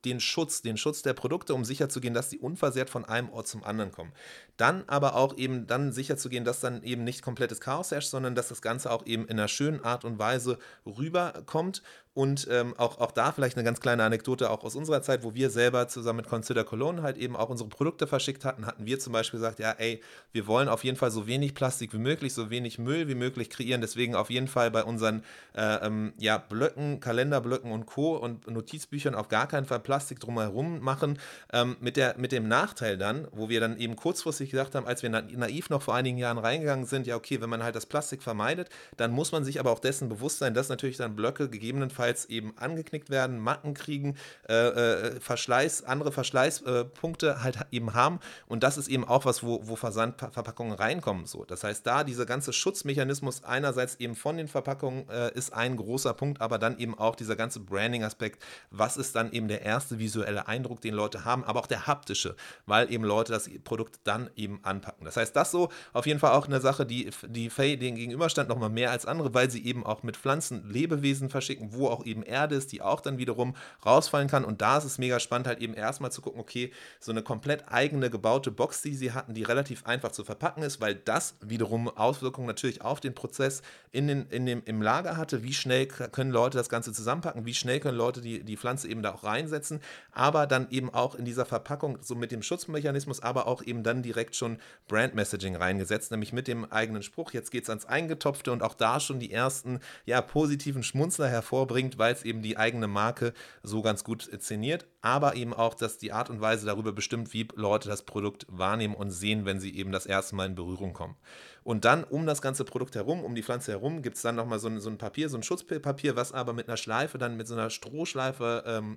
den Schutz, den Schutz der Produkte, um sicherzugehen, dass sie unversehrt von einem Ort zum anderen kommen. Dann aber auch eben dann sicherzugehen, dass dann eben nicht komplettes Chaos herrscht, sondern dass das Ganze auch eben in einer schönen Art und Weise rüberkommt und ähm, auch, auch da vielleicht eine ganz kleine Anekdote auch aus unserer Zeit, wo wir selber zusammen mit Consider Cologne halt eben auch unsere Produkte verschickt hatten, hatten wir zum Beispiel gesagt, ja, ey, wir wollen auf jeden Fall so wenig Plastik wie möglich, so wenig Müll wie möglich kreieren. Deswegen auf jeden Fall bei unseren äh, ähm, ja, Blöcken, Kalenderblöcken und Co. und Notizbüchern auf gar keinen Fall Plastik drumherum machen. Ähm, mit, der, mit dem Nachteil dann, wo wir dann eben kurzfristig gesagt haben, als wir naiv noch vor einigen Jahren reingegangen sind, ja, okay, wenn man halt das Plastik vermeidet, dann muss man sich aber auch dessen bewusst sein, dass natürlich dann Blöcke gegebenenfalls gegebenenfalls eben angeknickt werden, Macken kriegen, äh, äh, Verschleiß, andere Verschleißpunkte halt eben haben. Und das ist eben auch was, wo, wo Versandverpackungen reinkommen. So. Das heißt, da dieser ganze Schutzmechanismus einerseits eben von den Verpackungen äh, ist ein großer Punkt, aber dann eben auch dieser ganze Branding-Aspekt. Was ist dann eben der erste visuelle Eindruck, den Leute haben, aber auch der haptische, weil eben Leute das Produkt dann eben anpacken. Das heißt, das so auf jeden Fall auch eine Sache, die, die Faye den gegenüberstand, nochmal mehr als andere, weil sie eben auch mit Pflanzen Lebewesen verschicken, wo auch auch eben Erde ist, die auch dann wiederum rausfallen kann. Und da ist es mega spannend, halt eben erstmal zu gucken, okay, so eine komplett eigene gebaute Box, die sie hatten, die relativ einfach zu verpacken ist, weil das wiederum Auswirkungen natürlich auf den Prozess in den, in dem, im Lager hatte. Wie schnell können Leute das Ganze zusammenpacken? Wie schnell können Leute die, die Pflanze eben da auch reinsetzen? Aber dann eben auch in dieser Verpackung, so mit dem Schutzmechanismus, aber auch eben dann direkt schon Brand Messaging reingesetzt, nämlich mit dem eigenen Spruch. Jetzt geht es ans Eingetopfte und auch da schon die ersten ja, positiven Schmunzler hervorbringen bringt, weil es eben die eigene Marke so ganz gut inszeniert, aber eben auch, dass die Art und Weise darüber bestimmt, wie Leute das Produkt wahrnehmen und sehen, wenn sie eben das erste Mal in Berührung kommen. Und dann um das ganze Produkt herum, um die Pflanze herum, gibt es dann nochmal so ein, so ein Papier, so ein Schutzpapier, was aber mit einer Schleife, dann mit so einer Strohschleife ähm,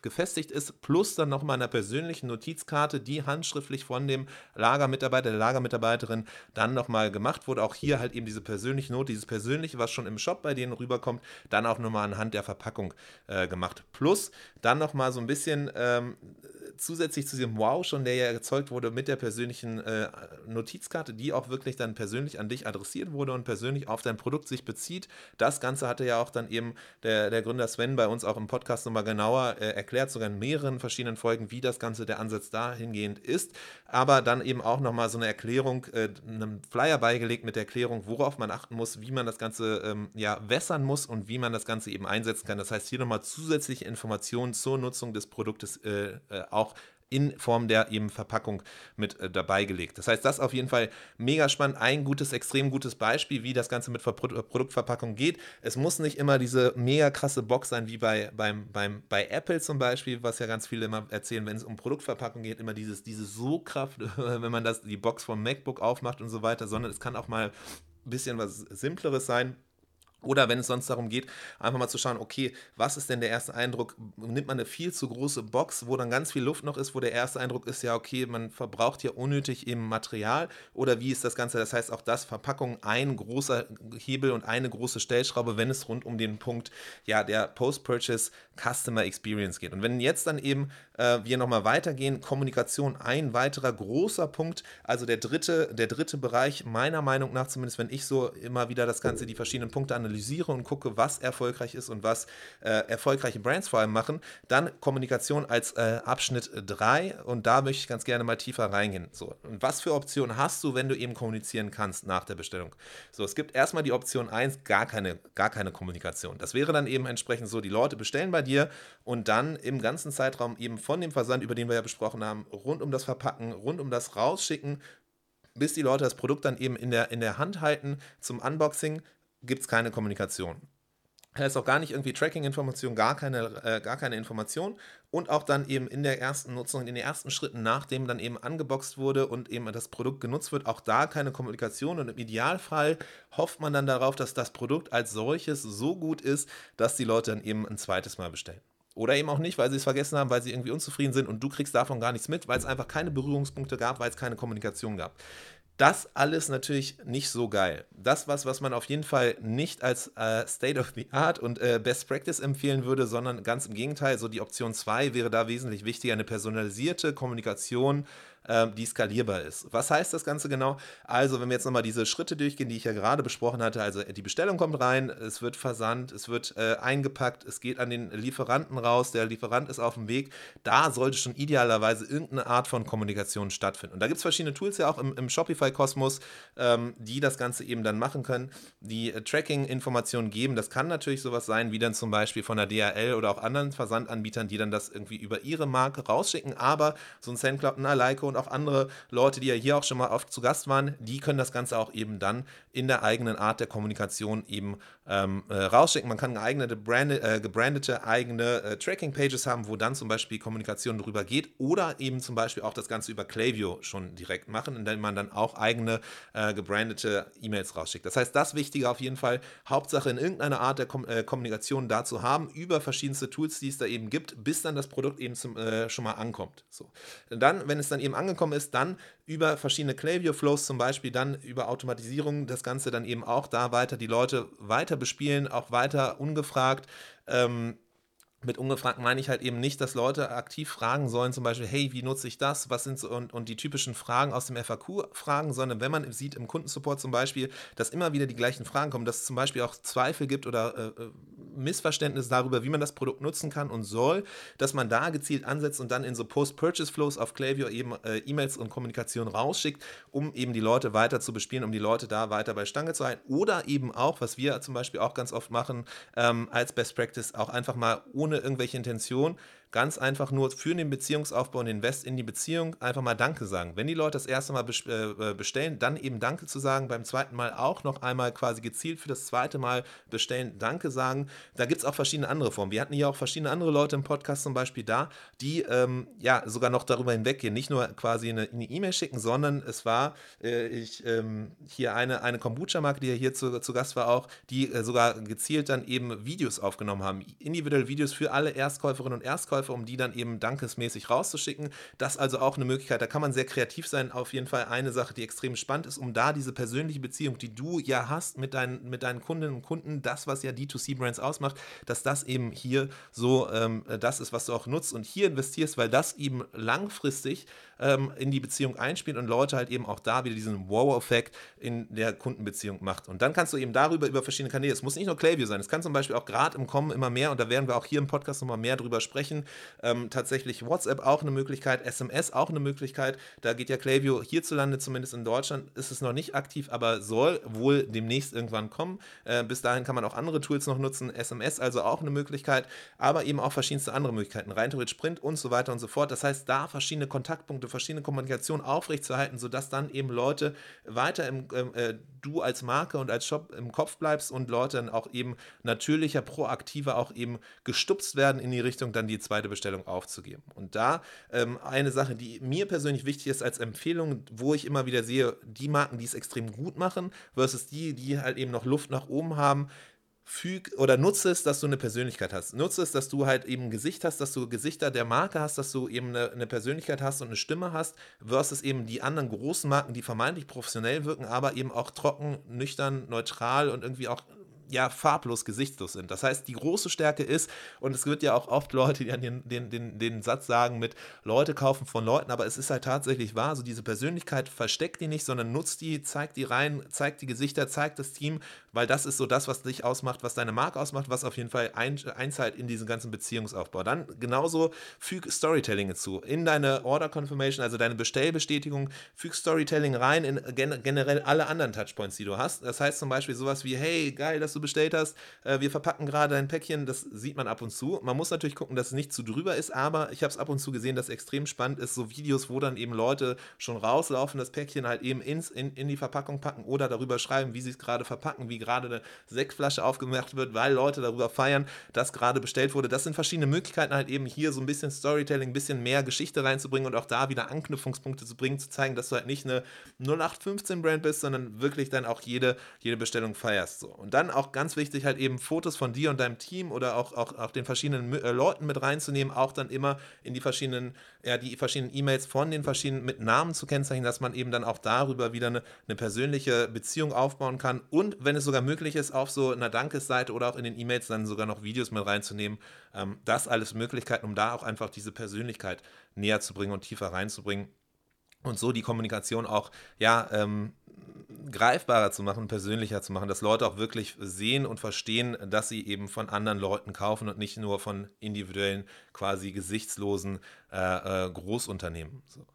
gefestigt ist, plus dann nochmal einer persönlichen Notizkarte, die handschriftlich von dem Lagermitarbeiter, der Lagermitarbeiterin dann nochmal gemacht wurde. Auch hier halt eben diese persönliche Note, dieses Persönliche, was schon im Shop bei denen rüberkommt, dann auch nochmal anhand der Verpackung äh, gemacht. Plus dann nochmal so ein bisschen ähm, zusätzlich zu diesem Wow schon, der ja erzeugt wurde mit der persönlichen äh, Notizkarte, die auch wirklich dann persönlich an dich adressiert wurde und persönlich auf dein Produkt sich bezieht. Das Ganze hatte ja auch dann eben der, der Gründer Sven bei uns auch im Podcast nochmal genauer äh, erklärt, sogar in mehreren verschiedenen Folgen, wie das Ganze der Ansatz dahingehend ist. Aber dann eben auch nochmal so eine Erklärung, äh, einem Flyer beigelegt mit der Erklärung, worauf man achten muss, wie man das Ganze ähm, ja wässern muss und wie man das Ganze eben einsetzen kann. Das heißt, hier nochmal zusätzliche Informationen zur Nutzung des Produktes äh, äh auch in Form der eben Verpackung mit äh, dabei gelegt. Das heißt, das ist auf jeden Fall mega spannend. Ein gutes, extrem gutes Beispiel, wie das Ganze mit Ver Produktverpackung geht. Es muss nicht immer diese mega krasse Box sein, wie bei, beim, beim, bei Apple zum Beispiel, was ja ganz viele immer erzählen, wenn es um Produktverpackung geht, immer dieses, diese So-Kraft, wenn man das, die Box vom MacBook aufmacht und so weiter, sondern es kann auch mal ein bisschen was Simpleres sein oder wenn es sonst darum geht, einfach mal zu schauen, okay, was ist denn der erste Eindruck? Nimmt man eine viel zu große Box, wo dann ganz viel Luft noch ist, wo der erste Eindruck ist, ja, okay, man verbraucht hier unnötig eben Material oder wie ist das Ganze? Das heißt, auch das Verpackung ein großer Hebel und eine große Stellschraube, wenn es rund um den Punkt ja, der Post-Purchase Customer Experience geht. Und wenn jetzt dann eben äh, wir nochmal weitergehen, Kommunikation ein weiterer großer Punkt, also der dritte, der dritte Bereich, meiner Meinung nach, zumindest wenn ich so immer wieder das Ganze, die verschiedenen Punkte analysiere und gucke, was erfolgreich ist und was äh, erfolgreiche Brands vor allem machen, dann Kommunikation als äh, Abschnitt 3 und da möchte ich ganz gerne mal tiefer reingehen. So, und was für Optionen hast du, wenn du eben kommunizieren kannst nach der Bestellung? So, es gibt erstmal die Option 1, gar keine, gar keine Kommunikation. Das wäre dann eben entsprechend so, die Leute bestellen bei dir und dann im ganzen Zeitraum eben von dem Versand, über den wir ja besprochen haben, rund um das Verpacken, rund um das Rausschicken, bis die Leute das Produkt dann eben in der, in der Hand halten zum Unboxing, gibt es keine Kommunikation. Da ist auch gar nicht irgendwie Tracking-Information, gar keine, äh, gar keine Information. Und auch dann eben in der ersten Nutzung, in den ersten Schritten, nachdem dann eben angeboxt wurde und eben das Produkt genutzt wird, auch da keine Kommunikation. Und im Idealfall hofft man dann darauf, dass das Produkt als solches so gut ist, dass die Leute dann eben ein zweites Mal bestellen. Oder eben auch nicht, weil sie es vergessen haben, weil sie irgendwie unzufrieden sind und du kriegst davon gar nichts mit, weil es einfach keine Berührungspunkte gab, weil es keine Kommunikation gab. Das alles natürlich nicht so geil. Das, was, was man auf jeden Fall nicht als äh, State of the Art und äh, Best Practice empfehlen würde, sondern ganz im Gegenteil, so die Option 2 wäre da wesentlich wichtiger, eine personalisierte Kommunikation ähm, die skalierbar ist. Was heißt das Ganze genau? Also, wenn wir jetzt nochmal diese Schritte durchgehen, die ich ja gerade besprochen hatte, also die Bestellung kommt rein, es wird versandt, es wird äh, eingepackt, es geht an den Lieferanten raus, der Lieferant ist auf dem Weg, da sollte schon idealerweise irgendeine Art von Kommunikation stattfinden. Und da gibt es verschiedene Tools ja auch im, im Shopify-Kosmos, ähm, die das Ganze eben dann machen können, die äh, Tracking-Informationen geben. Das kann natürlich sowas sein, wie dann zum Beispiel von der DHL oder auch anderen Versandanbietern, die dann das irgendwie über ihre Marke rausschicken, aber so ein SendCloud, ein Aleiko und auch andere Leute, die ja hier auch schon mal oft zu Gast waren, die können das Ganze auch eben dann in der eigenen Art der Kommunikation eben ähm, äh, rausschicken. Man kann geeignete, branded, äh, gebrandete eigene äh, Tracking-Pages haben, wo dann zum Beispiel Kommunikation darüber geht oder eben zum Beispiel auch das Ganze über Klaviyo schon direkt machen, indem man dann auch eigene äh, gebrandete E-Mails rausschickt. Das heißt, das Wichtige auf jeden Fall, Hauptsache in irgendeiner Art der Kom äh, Kommunikation dazu haben, über verschiedenste Tools, die es da eben gibt, bis dann das Produkt eben zum, äh, schon mal ankommt. So. Dann, wenn es dann eben angekommen ist, dann über verschiedene Klaviyo-Flows zum Beispiel, dann über Automatisierung das Ganze dann eben auch da weiter die Leute weiter bespielen, auch weiter ungefragt. Ähm, mit ungefragt meine ich halt eben nicht, dass Leute aktiv fragen sollen, zum Beispiel, hey, wie nutze ich das? Was sind so und, und die typischen Fragen aus dem FAQ fragen, sondern wenn man sieht im Kundensupport zum Beispiel, dass immer wieder die gleichen Fragen kommen, dass es zum Beispiel auch Zweifel gibt oder äh, äh Missverständnis darüber, wie man das Produkt nutzen kann und soll, dass man da gezielt ansetzt und dann in so Post-Purchase-Flows auf Klaviyo eben äh, E-Mails und Kommunikation rausschickt, um eben die Leute weiter zu bespielen, um die Leute da weiter bei Stange zu halten. Oder eben auch, was wir zum Beispiel auch ganz oft machen, ähm, als Best Practice, auch einfach mal ohne irgendwelche Intention Ganz einfach nur für den Beziehungsaufbau und Invest in die Beziehung einfach mal Danke sagen. Wenn die Leute das erste Mal äh, bestellen, dann eben Danke zu sagen. Beim zweiten Mal auch noch einmal quasi gezielt für das zweite Mal bestellen, Danke sagen. Da gibt es auch verschiedene andere Formen. Wir hatten hier auch verschiedene andere Leute im Podcast zum Beispiel da, die ähm, ja sogar noch darüber hinweggehen. Nicht nur quasi eine E-Mail schicken, sondern es war äh, ich, ähm, hier eine, eine Kombucha-Marke, die ja hier zu, zu Gast war auch, die äh, sogar gezielt dann eben Videos aufgenommen haben. Individuelle Videos für alle Erstkäuferinnen und Erstkäufer Verkäufer, um die dann eben dankesmäßig rauszuschicken. Das also auch eine Möglichkeit, da kann man sehr kreativ sein. Auf jeden Fall eine Sache, die extrem spannend ist, um da diese persönliche Beziehung, die du ja hast mit deinen, mit deinen Kundinnen und Kunden, das, was ja D2C-Brands ausmacht, dass das eben hier so ähm, das ist, was du auch nutzt und hier investierst, weil das eben langfristig ähm, in die Beziehung einspielt und Leute halt eben auch da wieder diesen Wow-Effekt in der Kundenbeziehung macht. Und dann kannst du eben darüber über verschiedene Kanäle, es muss nicht nur Klaviyo sein, es kann zum Beispiel auch gerade im Kommen immer mehr, und da werden wir auch hier im Podcast nochmal mehr drüber sprechen, ähm, tatsächlich WhatsApp auch eine Möglichkeit, SMS auch eine Möglichkeit. Da geht ja Klaviyo hierzulande, zumindest in Deutschland, ist es noch nicht aktiv, aber soll wohl demnächst irgendwann kommen. Äh, bis dahin kann man auch andere Tools noch nutzen, SMS also auch eine Möglichkeit, aber eben auch verschiedenste andere Möglichkeiten, rein theoretisch Print und so weiter und so fort. Das heißt, da verschiedene Kontaktpunkte Punkte, verschiedene Kommunikation aufrechtzuerhalten, sodass dann eben Leute weiter im, ähm, äh, du als Marke und als Shop im Kopf bleibst und Leute dann auch eben natürlicher, proaktiver auch eben gestupst werden in die Richtung, dann die zweite Bestellung aufzugeben. Und da ähm, eine Sache, die mir persönlich wichtig ist als Empfehlung, wo ich immer wieder sehe, die Marken, die es extrem gut machen, versus die, die halt eben noch Luft nach oben haben, füg oder nutze es, dass du eine Persönlichkeit hast. Nutze es, dass du halt eben ein Gesicht hast, dass du Gesichter der Marke hast, dass du eben eine, eine, Persönlichkeit hast und eine Stimme hast, versus eben die anderen großen Marken, die vermeintlich professionell wirken, aber eben auch trocken, nüchtern, neutral und irgendwie auch ja farblos, gesichtslos sind. Das heißt, die große Stärke ist, und es wird ja auch oft Leute, die den, den, den, den Satz sagen mit Leute kaufen von Leuten, aber es ist halt tatsächlich wahr, so diese Persönlichkeit versteckt die nicht, sondern nutzt die, zeigt die rein, zeigt die Gesichter, zeigt das Team, weil das ist so das, was dich ausmacht, was deine Marke ausmacht, was auf jeden Fall ein, einzahlt in diesen ganzen Beziehungsaufbau. Dann genauso füg Storytelling hinzu. In deine Order Confirmation, also deine Bestellbestätigung, füg Storytelling rein in generell alle anderen Touchpoints, die du hast. Das heißt zum Beispiel sowas wie, hey, geil, dass du bestellt hast, äh, wir verpacken gerade dein Päckchen, das sieht man ab und zu. Man muss natürlich gucken, dass es nicht zu drüber ist, aber ich habe es ab und zu gesehen, dass extrem spannend ist, so Videos, wo dann eben Leute schon rauslaufen, das Päckchen halt eben ins, in, in die Verpackung packen oder darüber schreiben, wie sie es gerade verpacken, wie gerade eine Sektflasche aufgemacht wird, weil Leute darüber feiern, dass gerade bestellt wurde. Das sind verschiedene Möglichkeiten, halt eben hier so ein bisschen Storytelling, ein bisschen mehr Geschichte reinzubringen und auch da wieder Anknüpfungspunkte zu bringen, zu zeigen, dass du halt nicht eine 0815-Brand bist, sondern wirklich dann auch jede, jede Bestellung feierst. So. Und dann auch ganz wichtig, halt eben Fotos von dir und deinem Team oder auch, auch, auch den verschiedenen äh, Leuten mit reinzunehmen, auch dann immer in die verschiedenen, ja, die verschiedenen E-Mails von den verschiedenen mit Namen zu kennzeichnen, dass man eben dann auch darüber wieder eine, eine persönliche Beziehung aufbauen kann und wenn es sogar möglich ist, auf so einer Dankesseite oder auch in den E-Mails dann sogar noch Videos mit reinzunehmen. Ähm, das alles Möglichkeiten, um da auch einfach diese Persönlichkeit näher zu bringen und tiefer reinzubringen und so die Kommunikation auch ja ähm, greifbarer zu machen, persönlicher zu machen, dass Leute auch wirklich sehen und verstehen, dass sie eben von anderen Leuten kaufen und nicht nur von individuellen, quasi gesichtslosen äh, äh, Großunternehmen. So.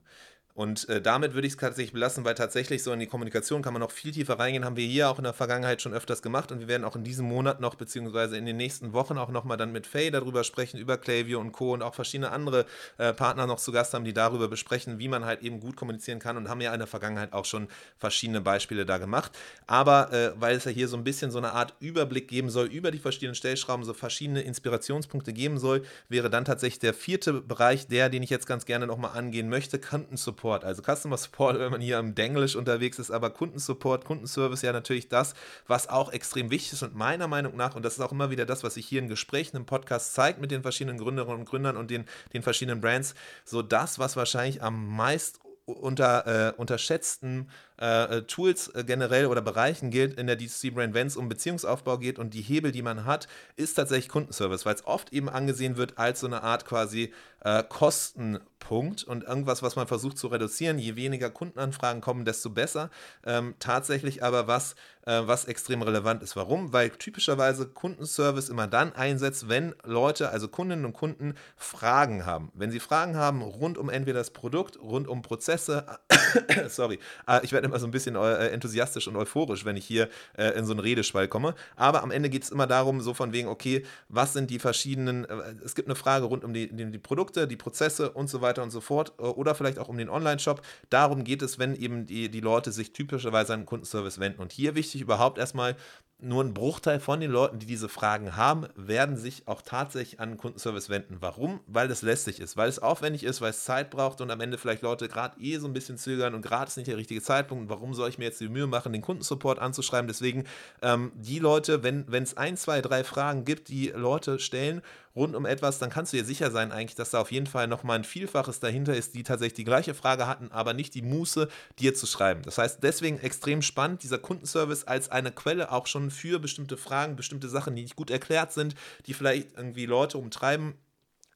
Und äh, damit würde ich es tatsächlich belassen, weil tatsächlich so in die Kommunikation kann man noch viel tiefer reingehen. Haben wir hier auch in der Vergangenheit schon öfters gemacht und wir werden auch in diesem Monat noch, beziehungsweise in den nächsten Wochen auch nochmal dann mit Faye darüber sprechen, über Klaviyo und Co. und auch verschiedene andere äh, Partner noch zu Gast haben, die darüber besprechen, wie man halt eben gut kommunizieren kann und haben ja in der Vergangenheit auch schon verschiedene Beispiele da gemacht. Aber äh, weil es ja hier so ein bisschen so eine Art Überblick geben soll über die verschiedenen Stellschrauben, so verschiedene Inspirationspunkte geben soll, wäre dann tatsächlich der vierte Bereich der, den ich jetzt ganz gerne nochmal angehen möchte, Kundensupport. Support. Also Customer Support, wenn man hier im Denglisch unterwegs ist, aber Kundensupport, Kundenservice ja natürlich das, was auch extrem wichtig ist und meiner Meinung nach, und das ist auch immer wieder das, was sich hier in Gesprächen im Podcast zeigt mit den verschiedenen Gründerinnen und Gründern und den, den verschiedenen Brands, so das, was wahrscheinlich am meist unter, äh, unterschätzten äh, äh, Tools äh, generell oder Bereichen gilt in der D2C-Brand, wenn es um Beziehungsaufbau geht und die Hebel, die man hat, ist tatsächlich Kundenservice, weil es oft eben angesehen wird als so eine Art quasi äh, Kostenpunkt und irgendwas, was man versucht zu reduzieren. Je weniger Kundenanfragen kommen, desto besser. Ähm, tatsächlich aber was, äh, was extrem relevant ist. Warum? Weil typischerweise Kundenservice immer dann einsetzt, wenn Leute, also Kundinnen und Kunden, Fragen haben. Wenn sie Fragen haben rund um entweder das Produkt, rund um Prozesse, sorry, ich werde immer so ein bisschen äh, enthusiastisch und euphorisch, wenn ich hier äh, in so einen Redeschwall komme. Aber am Ende geht es immer darum, so von wegen, okay, was sind die verschiedenen, äh, es gibt eine Frage rund um die, die, Produkte, die Prozesse und so weiter und so fort. Äh, oder vielleicht auch um den Online-Shop. Darum geht es, wenn eben die, die Leute sich typischerweise an den Kundenservice wenden. Und hier wichtig überhaupt erstmal, nur ein Bruchteil von den Leuten, die diese Fragen haben, werden sich auch tatsächlich an den Kundenservice wenden. Warum? Weil es lästig ist, weil es aufwendig ist, weil es Zeit braucht und am Ende vielleicht Leute gerade eh so ein bisschen zögern und gerade ist nicht der richtige Zeitpunkt. warum soll ich mir jetzt die Mühe machen, den Kundensupport anzuschreiben? Deswegen ähm, die Leute, wenn es ein, zwei, drei Fragen gibt, die Leute stellen rund um etwas, dann kannst du dir sicher sein eigentlich, dass da auf jeden Fall nochmal ein Vielfaches dahinter ist, die tatsächlich die gleiche Frage hatten, aber nicht die Muße, dir zu schreiben. Das heißt, deswegen extrem spannend, dieser Kundenservice als eine Quelle auch schon für bestimmte Fragen, bestimmte Sachen, die nicht gut erklärt sind, die vielleicht irgendwie Leute umtreiben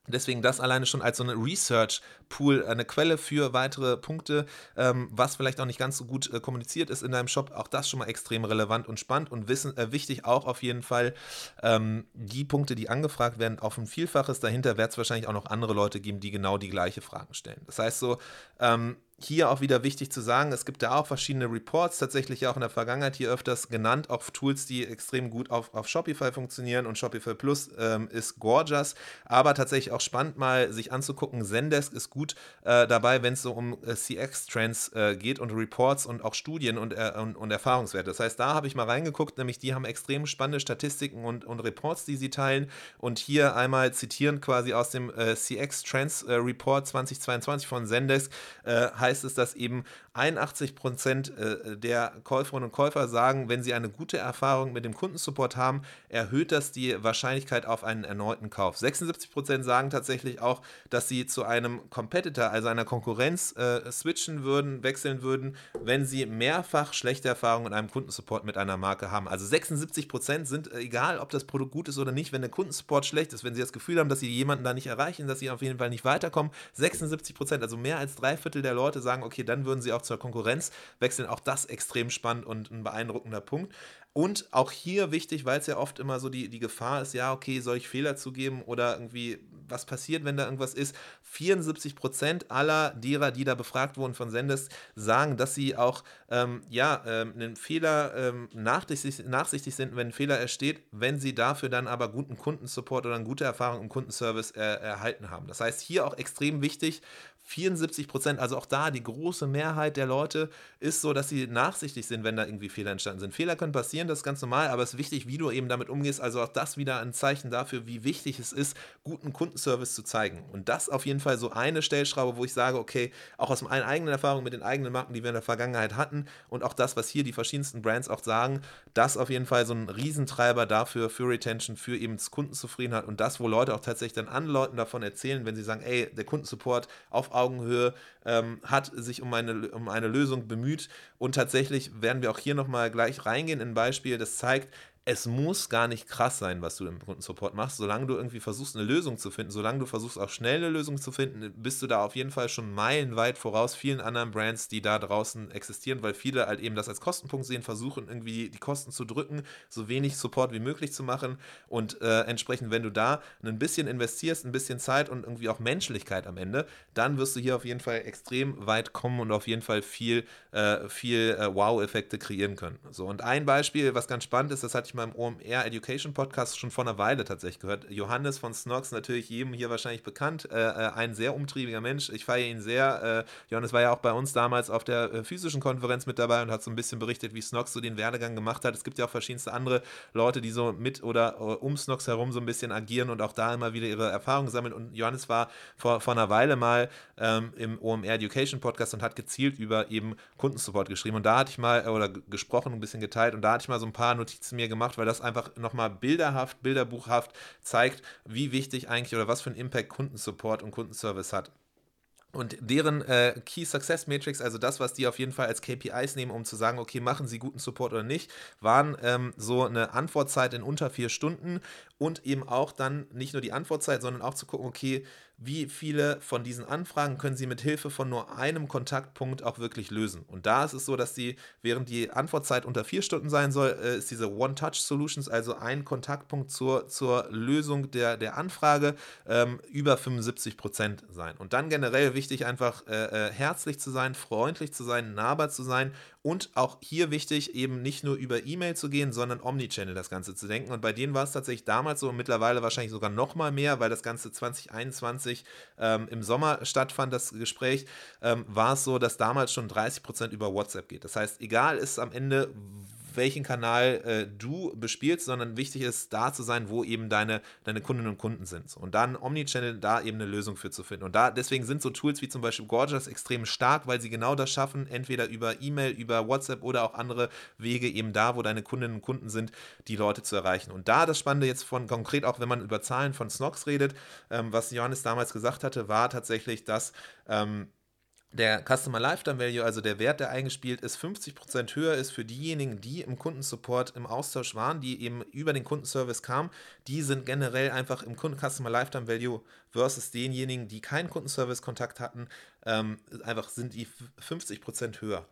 Deswegen das alleine schon als so eine Research-Pool, eine Quelle für weitere Punkte, ähm, was vielleicht auch nicht ganz so gut äh, kommuniziert ist in deinem Shop. Auch das schon mal extrem relevant und spannend und wissen, äh, wichtig auch auf jeden Fall. Ähm, die Punkte, die angefragt werden, auf ein Vielfaches. Dahinter wird es wahrscheinlich auch noch andere Leute geben, die genau die gleiche Fragen stellen. Das heißt so, ähm, hier auch wieder wichtig zu sagen, es gibt da auch verschiedene Reports, tatsächlich auch in der Vergangenheit hier öfters genannt, auch Tools, die extrem gut auf, auf Shopify funktionieren und Shopify Plus ähm, ist gorgeous, aber tatsächlich auch spannend mal sich anzugucken. Zendesk ist gut äh, dabei, wenn es so um äh, CX-Trends äh, geht und Reports und auch Studien und, äh, und, und, Erfahrungswerte. Das heißt, da habe ich mal reingeguckt, nämlich die haben extrem spannende Statistiken und, und Reports, die sie teilen und hier einmal zitieren quasi aus dem äh, CX-Trends äh, Report 2022 von Zendesk heißt es, dass eben 81 Prozent äh, der Käuferinnen und Käufer sagen, wenn sie eine gute Erfahrung mit dem Kundensupport haben, erhöht das die Wahrscheinlichkeit auf einen erneuten Kauf. 76 Prozent sagen tatsächlich auch, dass sie zu einem Competitor, also einer Konkurrenz, äh, switchen würden, wechseln würden, wenn sie mehrfach schlechte Erfahrungen in einem Kundensupport mit einer Marke haben. Also 76 Prozent sind, äh, egal ob das Produkt gut ist oder nicht, wenn der Kundensupport schlecht ist, wenn sie das Gefühl haben, dass sie jemanden da nicht erreichen, dass sie auf jeden Fall nicht weiterkommen, 76 Prozent, also mehr als drei Viertel der Leute sagen, okay, dann würden sie auch zur Konkurrenz wechseln. Auch das extrem spannend und ein beeindruckender Punkt. Und auch hier wichtig, weil es ja oft immer so die, die Gefahr ist, ja, okay, soll ich Fehler zugeben oder irgendwie, was passiert, wenn da irgendwas ist? 74 Prozent aller derer, die da befragt wurden von Sendes, sagen, dass sie auch, ähm, ja, ähm, einen Fehler ähm, nachsichtig, nachsichtig sind, wenn ein Fehler entsteht, wenn sie dafür dann aber guten Kundensupport oder eine gute Erfahrung im Kundenservice äh, erhalten haben. Das heißt, hier auch extrem wichtig, 74 Prozent, also auch da die große Mehrheit der Leute ist so, dass sie nachsichtig sind, wenn da irgendwie Fehler entstanden sind. Fehler können passieren, das ist ganz normal, aber es ist wichtig, wie du eben damit umgehst. Also auch das wieder ein Zeichen dafür, wie wichtig es ist, guten Kundenservice zu zeigen. Und das auf jeden Fall so eine Stellschraube, wo ich sage, okay, auch aus meinen eigenen Erfahrungen mit den eigenen Marken, die wir in der Vergangenheit hatten und auch das, was hier die verschiedensten Brands auch sagen, das auf jeden Fall so ein Riesentreiber dafür, für Retention, für eben Kundenzufriedenheit und das, wo Leute auch tatsächlich dann an Leuten davon erzählen, wenn sie sagen, ey, der Kundensupport auf Augenhöhe, ähm, hat sich um eine, um eine Lösung bemüht. Und tatsächlich werden wir auch hier nochmal gleich reingehen in ein Beispiel, das zeigt, es muss gar nicht krass sein, was du im Kundensupport machst. Solange du irgendwie versuchst, eine Lösung zu finden, solange du versuchst, auch schnell eine Lösung zu finden, bist du da auf jeden Fall schon meilenweit voraus vielen anderen Brands, die da draußen existieren, weil viele halt eben das als Kostenpunkt sehen, versuchen irgendwie die Kosten zu drücken, so wenig Support wie möglich zu machen. Und äh, entsprechend, wenn du da ein bisschen investierst, ein bisschen Zeit und irgendwie auch Menschlichkeit am Ende, dann wirst du hier auf jeden Fall extrem weit kommen und auf jeden Fall viel, äh, viel äh, Wow-Effekte kreieren können. So, und ein Beispiel, was ganz spannend ist, das hatte ich im OMR Education Podcast schon vor einer Weile tatsächlich gehört. Johannes von Snox, natürlich jedem hier wahrscheinlich bekannt, äh, äh, ein sehr umtriebiger Mensch. Ich feiere ihn sehr. Äh, Johannes war ja auch bei uns damals auf der äh, physischen Konferenz mit dabei und hat so ein bisschen berichtet, wie Snox so den Werdegang gemacht hat. Es gibt ja auch verschiedenste andere Leute, die so mit oder äh, um Snox herum so ein bisschen agieren und auch da immer wieder ihre Erfahrungen sammeln. Und Johannes war vor, vor einer Weile mal ähm, im OMR Education Podcast und hat gezielt über eben Kundensupport geschrieben. Und da hatte ich mal, oder gesprochen, ein bisschen geteilt und da hatte ich mal so ein paar Notizen mir gemacht, weil das einfach nochmal bilderhaft, bilderbuchhaft zeigt, wie wichtig eigentlich oder was für einen Impact Kundensupport und Kundenservice hat. Und deren äh, Key Success Matrix, also das, was die auf jeden Fall als KPIs nehmen, um zu sagen, okay, machen sie guten Support oder nicht, waren ähm, so eine Antwortzeit in unter vier Stunden und eben auch dann nicht nur die Antwortzeit, sondern auch zu gucken, okay, wie viele von diesen Anfragen können Sie mit Hilfe von nur einem Kontaktpunkt auch wirklich lösen. Und da ist es so, dass die, während die Antwortzeit unter vier Stunden sein soll, äh, ist diese One-Touch-Solutions, also ein Kontaktpunkt zur, zur Lösung der, der Anfrage, ähm, über 75 Prozent sein. Und dann generell wichtig, einfach äh, äh, herzlich zu sein, freundlich zu sein, nahbar zu sein und auch hier wichtig, eben nicht nur über E-Mail zu gehen, sondern Omnichannel das Ganze zu denken. Und bei denen war es tatsächlich damals so und mittlerweile wahrscheinlich sogar noch mal mehr, weil das Ganze 2021 ähm, im Sommer stattfand, das Gespräch, ähm, war es so, dass damals schon 30 Prozent über WhatsApp geht. Das heißt, egal ist am Ende, welchen Kanal äh, du bespielst, sondern wichtig ist, da zu sein, wo eben deine, deine Kundinnen und Kunden sind. Und dann Omnichannel, da eben eine Lösung für zu finden. Und da deswegen sind so Tools wie zum Beispiel Gorgeous extrem stark, weil sie genau das schaffen, entweder über E-Mail, über WhatsApp oder auch andere Wege, eben da, wo deine Kundinnen und Kunden sind, die Leute zu erreichen. Und da das Spannende jetzt von konkret, auch wenn man über Zahlen von Snox redet, ähm, was Johannes damals gesagt hatte, war tatsächlich, dass ähm, der Customer Lifetime Value, also der Wert, der eingespielt ist, 50% höher ist für diejenigen, die im Kundensupport im Austausch waren, die eben über den Kundenservice kamen. Die sind generell einfach im Kunden Customer Lifetime Value versus denjenigen, die keinen Kundenservice-Kontakt hatten, ähm, einfach sind die 50% höher.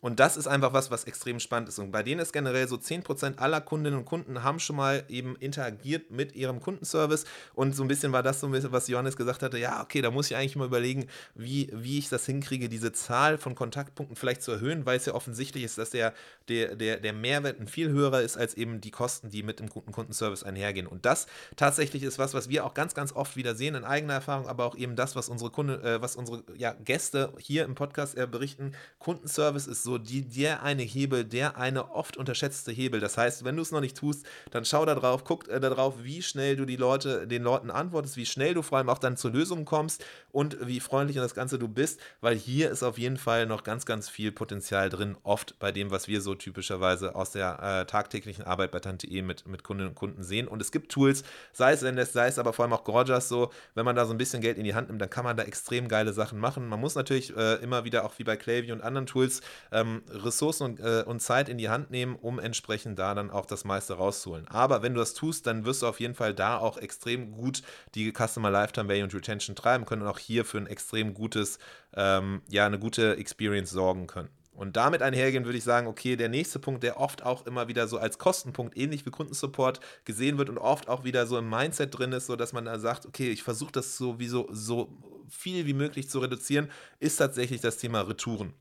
Und das ist einfach was, was extrem spannend ist. Und bei denen ist generell so 10% aller Kundinnen und Kunden haben schon mal eben interagiert mit ihrem Kundenservice. Und so ein bisschen war das so ein bisschen, was Johannes gesagt hatte, ja, okay, da muss ich eigentlich mal überlegen, wie, wie ich das hinkriege, diese Zahl von Kontaktpunkten vielleicht zu erhöhen, weil es ja offensichtlich ist, dass der, der, der, der Mehrwert ein viel höherer ist als eben die Kosten, die mit dem guten Kundenservice einhergehen. Und das tatsächlich ist was, was wir auch ganz, ganz oft wieder sehen in eigener Erfahrung, aber auch eben das, was unsere Kunden, äh, was unsere ja, Gäste hier im Podcast äh, berichten. Kundenservice ist so die, der eine Hebel, der eine oft unterschätzte Hebel. Das heißt, wenn du es noch nicht tust, dann schau da drauf, guck äh, darauf, wie schnell du die Leute, den Leuten antwortest, wie schnell du vor allem auch dann zur Lösung kommst und wie freundlich und das Ganze du bist, weil hier ist auf jeden Fall noch ganz, ganz viel Potenzial drin, oft bei dem, was wir so typischerweise aus der äh, tagtäglichen Arbeit bei Tante.e mit, mit Kundinnen und Kunden sehen. Und es gibt Tools, sei es Zendesk, sei es aber vor allem auch Gorgias so, wenn man da so ein bisschen Geld in die Hand nimmt, dann kann man da extrem geile Sachen machen. Man muss natürlich äh, immer wieder auch wie bei Klaviyo und anderen Tools ähm, Ressourcen und, äh, und Zeit in die Hand nehmen, um entsprechend da dann auch das meiste rauszuholen. Aber wenn du das tust, dann wirst du auf jeden Fall da auch extrem gut die Customer Lifetime Value und Retention treiben können und auch hier für ein extrem gutes, ähm, ja, eine gute Experience sorgen können. Und damit einhergehen würde ich sagen, okay, der nächste Punkt, der oft auch immer wieder so als Kostenpunkt, ähnlich wie Kundensupport, gesehen wird und oft auch wieder so im Mindset drin ist, so dass man da sagt, okay, ich versuche das sowieso so viel wie möglich zu reduzieren, ist tatsächlich das Thema Retouren.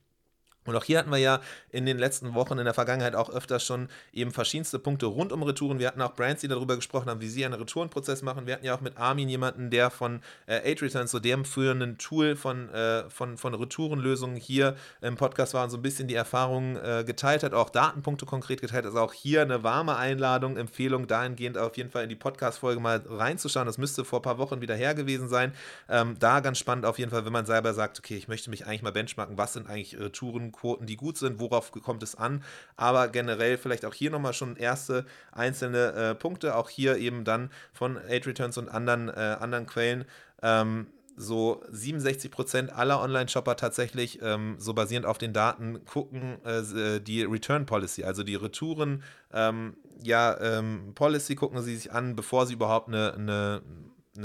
Und auch hier hatten wir ja in den letzten Wochen in der Vergangenheit auch öfters schon eben verschiedenste Punkte rund um Retouren. Wir hatten auch Brands, die darüber gesprochen haben, wie sie einen Retourenprozess machen. Wir hatten ja auch mit Armin jemanden, der von äh, Returns, so dem führenden Tool von, äh, von, von Retourenlösungen hier im Podcast war und so ein bisschen die Erfahrungen äh, geteilt hat, auch Datenpunkte konkret geteilt. Also auch hier eine warme Einladung, Empfehlung dahingehend auf jeden Fall in die Podcast-Folge mal reinzuschauen. Das müsste vor ein paar Wochen wieder her gewesen sein. Ähm, da ganz spannend auf jeden Fall, wenn man selber sagt, okay, ich möchte mich eigentlich mal benchmarken, was sind eigentlich Retouren Quoten, die gut sind, worauf kommt es an, aber generell vielleicht auch hier nochmal schon erste einzelne äh, Punkte, auch hier eben dann von Aid Returns und anderen, äh, anderen Quellen. Ähm, so 67% aller Online-Shopper tatsächlich, ähm, so basierend auf den Daten, gucken äh, äh, die Return Policy, also die Retouren, ähm, ja, ähm, Policy gucken sie sich an, bevor sie überhaupt eine, eine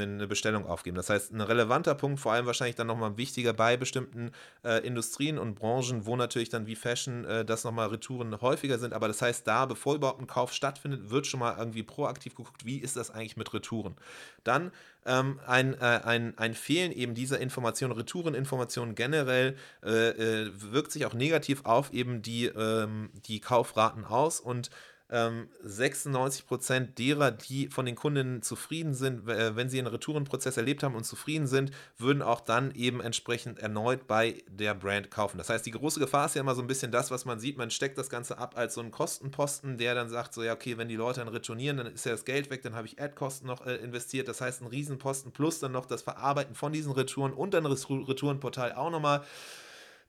eine Bestellung aufgeben. Das heißt, ein relevanter Punkt, vor allem wahrscheinlich dann nochmal wichtiger bei bestimmten äh, Industrien und Branchen, wo natürlich dann wie Fashion äh, das nochmal Retouren häufiger sind. Aber das heißt, da, bevor überhaupt ein Kauf stattfindet, wird schon mal irgendwie proaktiv geguckt, wie ist das eigentlich mit Retouren. Dann ähm, ein, äh, ein, ein Fehlen eben dieser Information, Retoureninformationen generell, äh, äh, wirkt sich auch negativ auf eben die, ähm, die Kaufraten aus und ähm, 96% derer, die von den Kundinnen zufrieden sind, äh, wenn sie einen Retourenprozess erlebt haben und zufrieden sind, würden auch dann eben entsprechend erneut bei der Brand kaufen. Das heißt, die große Gefahr ist ja immer so ein bisschen das, was man sieht, man steckt das Ganze ab als so einen Kostenposten, der dann sagt, so ja, okay, wenn die Leute dann retournieren, dann ist ja das Geld weg, dann habe ich Ad-Kosten noch äh, investiert, das heißt ein Riesenposten plus dann noch das Verarbeiten von diesen Retouren und dann das Retourenportal auch nochmal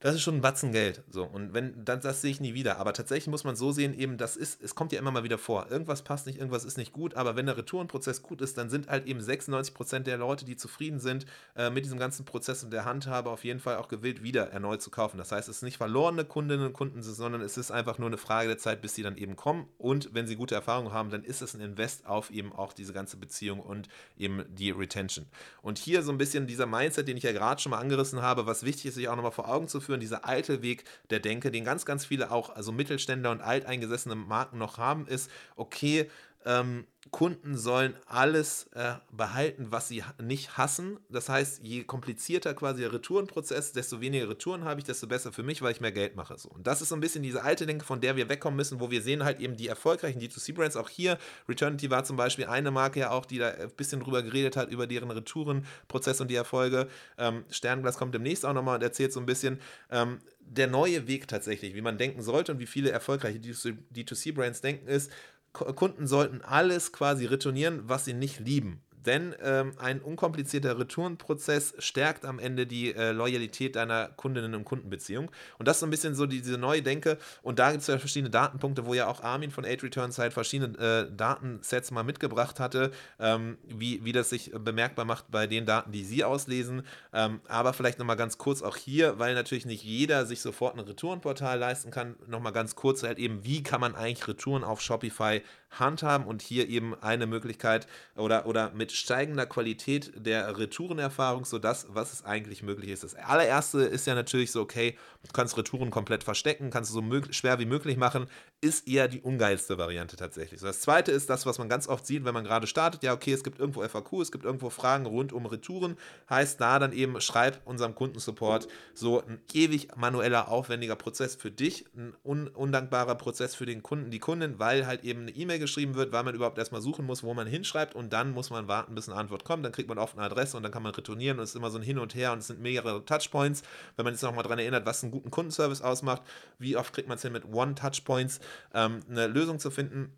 das ist schon ein Batzen Geld. So, und wenn, dann, das sehe ich nie wieder. Aber tatsächlich muss man so sehen, eben, das ist, es kommt ja immer mal wieder vor. Irgendwas passt nicht, irgendwas ist nicht gut, aber wenn der Retourenprozess gut ist, dann sind halt eben 96% der Leute, die zufrieden sind äh, mit diesem ganzen Prozess und der Handhabe auf jeden Fall auch gewillt, wieder erneut zu kaufen. Das heißt, es ist nicht verlorene Kundinnen und Kunden, sondern es ist einfach nur eine Frage der Zeit, bis sie dann eben kommen. Und wenn sie gute Erfahrungen haben, dann ist es ein Invest auf eben auch diese ganze Beziehung und eben die Retention. Und hier so ein bisschen dieser Mindset, den ich ja gerade schon mal angerissen habe, was wichtig ist, sich auch nochmal vor Augen zu führen, dieser alte Weg der Denke, den ganz, ganz viele auch, also Mittelständler und alteingesessene Marken noch haben, ist, okay, ähm, Kunden sollen alles äh, behalten, was sie nicht hassen. Das heißt, je komplizierter quasi der Retourenprozess, desto weniger Retouren habe ich, desto besser für mich, weil ich mehr Geld mache. So. Und das ist so ein bisschen diese alte Denke, von der wir wegkommen müssen, wo wir sehen halt eben die erfolgreichen D2C-Brands. Auch hier, Returnity war zum Beispiel eine Marke ja auch, die da ein bisschen drüber geredet hat, über deren Retourenprozess und die Erfolge. Ähm, Sternglas kommt demnächst auch nochmal und erzählt so ein bisschen. Ähm, der neue Weg tatsächlich, wie man denken sollte und wie viele erfolgreiche D2C-Brands denken, ist, Kunden sollten alles quasi retournieren, was sie nicht lieben. Denn ähm, ein unkomplizierter Retourenprozess stärkt am Ende die äh, Loyalität deiner Kundinnen- und Kundenbeziehung. Und das ist so ein bisschen so die, diese neue Denke. Und da gibt es ja verschiedene Datenpunkte, wo ja auch Armin von 8 Returns halt verschiedene äh, Datensets mal mitgebracht hatte, ähm, wie, wie das sich bemerkbar macht bei den Daten, die Sie auslesen. Ähm, aber vielleicht nochmal ganz kurz auch hier, weil natürlich nicht jeder sich sofort ein Retourenportal leisten kann, nochmal ganz kurz halt eben, wie kann man eigentlich Retouren auf Shopify handhaben und hier eben eine Möglichkeit oder, oder mit steigender Qualität der Retourenerfahrung, so das, was es eigentlich möglich ist. Das allererste ist ja natürlich so, okay, du kannst Retouren komplett verstecken, kannst du so schwer wie möglich machen, ist eher die ungeilste Variante tatsächlich. Das zweite ist das, was man ganz oft sieht, wenn man gerade startet, ja, okay, es gibt irgendwo FAQ, es gibt irgendwo Fragen rund um Retouren, heißt da dann eben, schreib unserem Kundensupport so ein ewig manueller, aufwendiger Prozess für dich, ein un undankbarer Prozess für den Kunden, die Kundin, weil halt eben eine E-Mail geschrieben wird, weil man überhaupt erstmal suchen muss, wo man hinschreibt und dann muss man warten, bis eine Antwort kommt. Dann kriegt man oft eine Adresse und dann kann man retournieren und es ist immer so ein Hin und Her und es sind mehrere Touchpoints. Wenn man jetzt nochmal daran erinnert, was einen guten Kundenservice ausmacht, wie oft kriegt man es hin mit One-Touchpoints, ähm, eine Lösung zu finden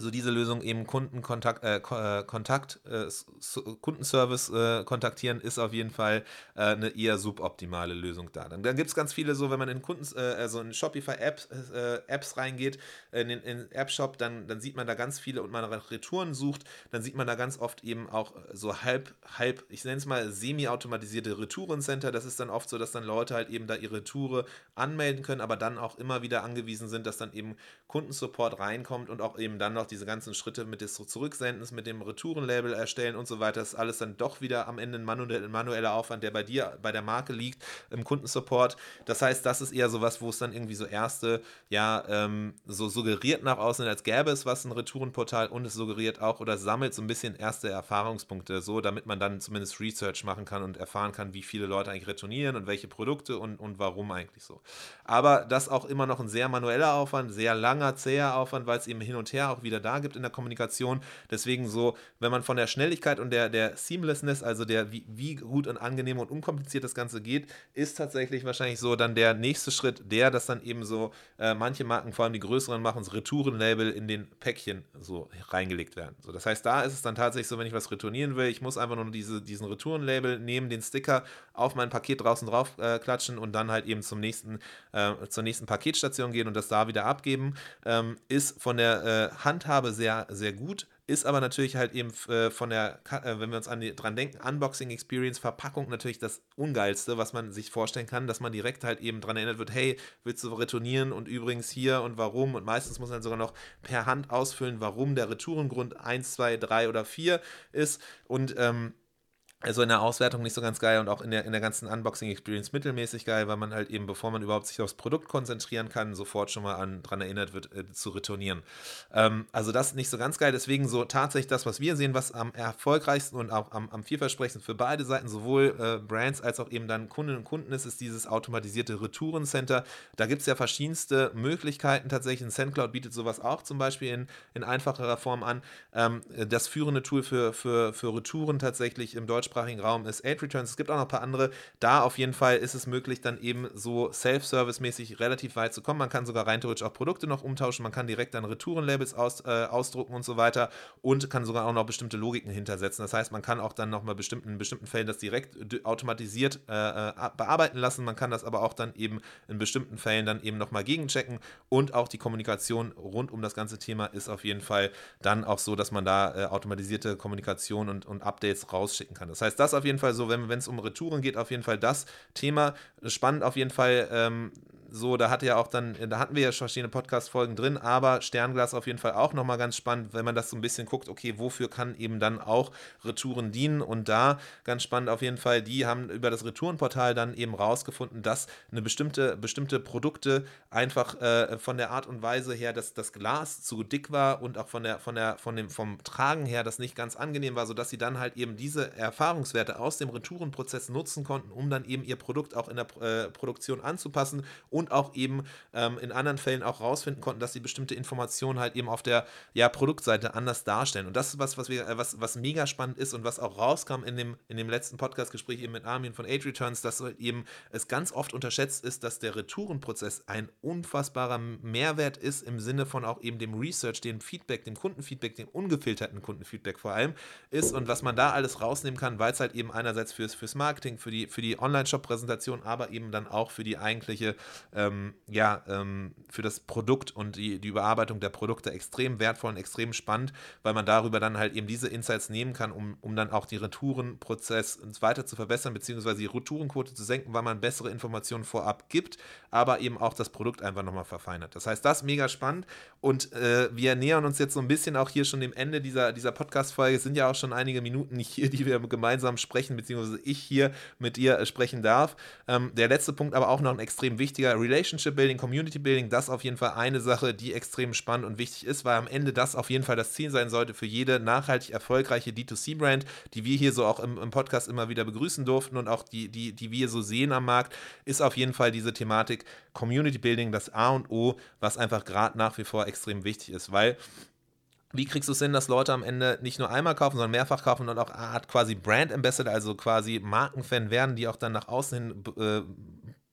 so diese Lösung eben Kundenkontakt, äh, äh, Kontakt, äh, Kundenservice äh, kontaktieren, ist auf jeden Fall äh, eine eher suboptimale Lösung da. Dann, dann gibt es ganz viele so, wenn man in Kunden, äh, also in Shopify-Apps Apps reingeht, in den in App-Shop, dann, dann sieht man da ganz viele und man nach Retouren sucht, dann sieht man da ganz oft eben auch so halb, halb, ich nenne es mal semi-automatisierte Retourencenter. Das ist dann oft so, dass dann Leute halt eben da ihre Toure anmelden können, aber dann auch immer wieder angewiesen sind, dass dann eben Kundensupport reinkommt und auch eben dann noch diese ganzen Schritte mit des Zurücksendens, mit dem Retourenlabel erstellen und so weiter, ist alles dann doch wieder am Ende ein manueller Aufwand, der bei dir, bei der Marke liegt, im Kundensupport. Das heißt, das ist eher so was, wo es dann irgendwie so erste, ja, ähm, so suggeriert nach außen, als gäbe es was, ein Retourenportal und es suggeriert auch oder sammelt so ein bisschen erste Erfahrungspunkte, so damit man dann zumindest Research machen kann und erfahren kann, wie viele Leute eigentlich retournieren und welche Produkte und, und warum eigentlich so. Aber das auch immer noch ein sehr manueller Aufwand, sehr langer, zäher Aufwand, weil es eben hin und her auch wieder da gibt in der Kommunikation. Deswegen so, wenn man von der Schnelligkeit und der, der Seamlessness, also der, wie, wie gut und angenehm und unkompliziert das Ganze geht, ist tatsächlich wahrscheinlich so dann der nächste Schritt, der, dass dann eben so äh, manche Marken, vor allem die größeren, machen so Retourenlabel in den Päckchen so reingelegt werden. So, das heißt, da ist es dann tatsächlich so, wenn ich was retournieren will, ich muss einfach nur diese, diesen Retourenlabel nehmen, den Sticker auf mein Paket draußen drauf äh, klatschen und dann halt eben zum nächsten, äh, zur nächsten Paketstation gehen und das da wieder abgeben. Ähm, ist von der äh, Handhabe sehr, sehr gut ist aber natürlich halt eben äh, von der, äh, wenn wir uns an die, dran denken, Unboxing Experience, Verpackung natürlich das Ungeilste, was man sich vorstellen kann, dass man direkt halt eben dran erinnert wird, hey, willst du retournieren und übrigens hier und warum und meistens muss man sogar noch per Hand ausfüllen, warum der Retourengrund 1, 2, 3 oder 4 ist und ähm, also in der Auswertung nicht so ganz geil und auch in der, in der ganzen Unboxing-Experience mittelmäßig geil, weil man halt eben, bevor man überhaupt sich aufs Produkt konzentrieren kann, sofort schon mal an, dran erinnert wird, äh, zu retournieren. Ähm, also das nicht so ganz geil, deswegen so tatsächlich das, was wir sehen, was am erfolgreichsten und auch am, am vielversprechendsten für beide Seiten, sowohl äh, Brands als auch eben dann Kundinnen und Kunden ist, ist dieses automatisierte Retourencenter. Da gibt es ja verschiedenste Möglichkeiten tatsächlich. SendCloud bietet sowas auch zum Beispiel in, in einfacherer Form an. Ähm, das führende Tool für, für, für Retouren tatsächlich im Deutschen deutschsprachigen Raum ist Aid Returns. Es gibt auch noch ein paar andere. Da auf jeden Fall ist es möglich, dann eben so Self-Service-mäßig relativ weit zu kommen. Man kann sogar rein theoretisch auch Produkte noch umtauschen. Man kann direkt dann Retourenlabels aus, äh, ausdrucken und so weiter und kann sogar auch noch bestimmte Logiken hintersetzen. Das heißt, man kann auch dann nochmal bestimmten, in bestimmten Fällen das direkt automatisiert äh, äh bearbeiten lassen. Man kann das aber auch dann eben in bestimmten Fällen dann eben nochmal gegenchecken und auch die Kommunikation rund um das ganze Thema ist auf jeden Fall dann auch so, dass man da äh, automatisierte Kommunikation und, und Updates rausschicken kann. Das das heißt, das auf jeden Fall so, wenn es um Retouren geht, auf jeden Fall das Thema. Spannend auf jeden Fall. Ähm, so, da hatte ja auch dann, da hatten wir ja verschiedene Podcast-Folgen drin, aber Sternglas auf jeden Fall auch nochmal ganz spannend, wenn man das so ein bisschen guckt, okay, wofür kann eben dann auch Retouren dienen? Und da ganz spannend auf jeden Fall, die haben über das Retourenportal dann eben rausgefunden, dass eine bestimmte, bestimmte Produkte einfach äh, von der Art und Weise her, dass das Glas zu dick war und auch von der, von der, von dem, vom Tragen her das nicht ganz angenehm war, sodass sie dann halt eben diese Erfahrungswerte aus dem Retourenprozess nutzen konnten, um dann eben ihr Produkt auch in der äh, Produktion anzupassen und auch eben ähm, in anderen Fällen auch rausfinden konnten, dass sie bestimmte Informationen halt eben auf der ja, Produktseite anders darstellen. Und das ist was, was, wir, äh, was, was mega spannend ist und was auch rauskam in dem, in dem letzten Podcast-Gespräch eben mit Armin von Age Returns, dass halt eben es ganz oft unterschätzt ist, dass der Retourenprozess ein unfassbarer Mehrwert ist im Sinne von auch eben dem Research, dem Feedback, dem Kundenfeedback, dem ungefilterten Kundenfeedback vor allem ist und was man da alles rausnehmen kann, weil es halt eben einerseits fürs, fürs Marketing, für die, für die Online-Shop-Präsentation, aber eben dann auch für die eigentliche ähm, ja, ähm, für das Produkt und die, die Überarbeitung der Produkte extrem wertvoll und extrem spannend, weil man darüber dann halt eben diese Insights nehmen kann, um, um dann auch die Retourenprozess weiter zu verbessern, beziehungsweise die Retourenquote zu senken, weil man bessere Informationen vorab gibt, aber eben auch das Produkt einfach nochmal verfeinert. Das heißt, das ist mega spannend und äh, wir nähern uns jetzt so ein bisschen auch hier schon dem Ende dieser, dieser Podcast-Folge. Es sind ja auch schon einige Minuten hier, die wir gemeinsam sprechen, beziehungsweise ich hier mit dir äh, sprechen darf. Ähm, der letzte Punkt aber auch noch ein extrem wichtiger, Relationship Building, Community Building, das auf jeden Fall eine Sache, die extrem spannend und wichtig ist, weil am Ende das auf jeden Fall das Ziel sein sollte für jede nachhaltig erfolgreiche D2C-Brand, die wir hier so auch im, im, Podcast immer wieder begrüßen durften und auch die, die, die wir so sehen am Markt, ist auf jeden Fall diese Thematik Community Building, das A und O, was einfach gerade nach wie vor extrem wichtig ist, weil wie kriegst du es hin, dass Leute am Ende nicht nur einmal kaufen, sondern mehrfach kaufen und auch Art quasi Brand Ambassador, also quasi Markenfan werden, die auch dann nach außen hin äh,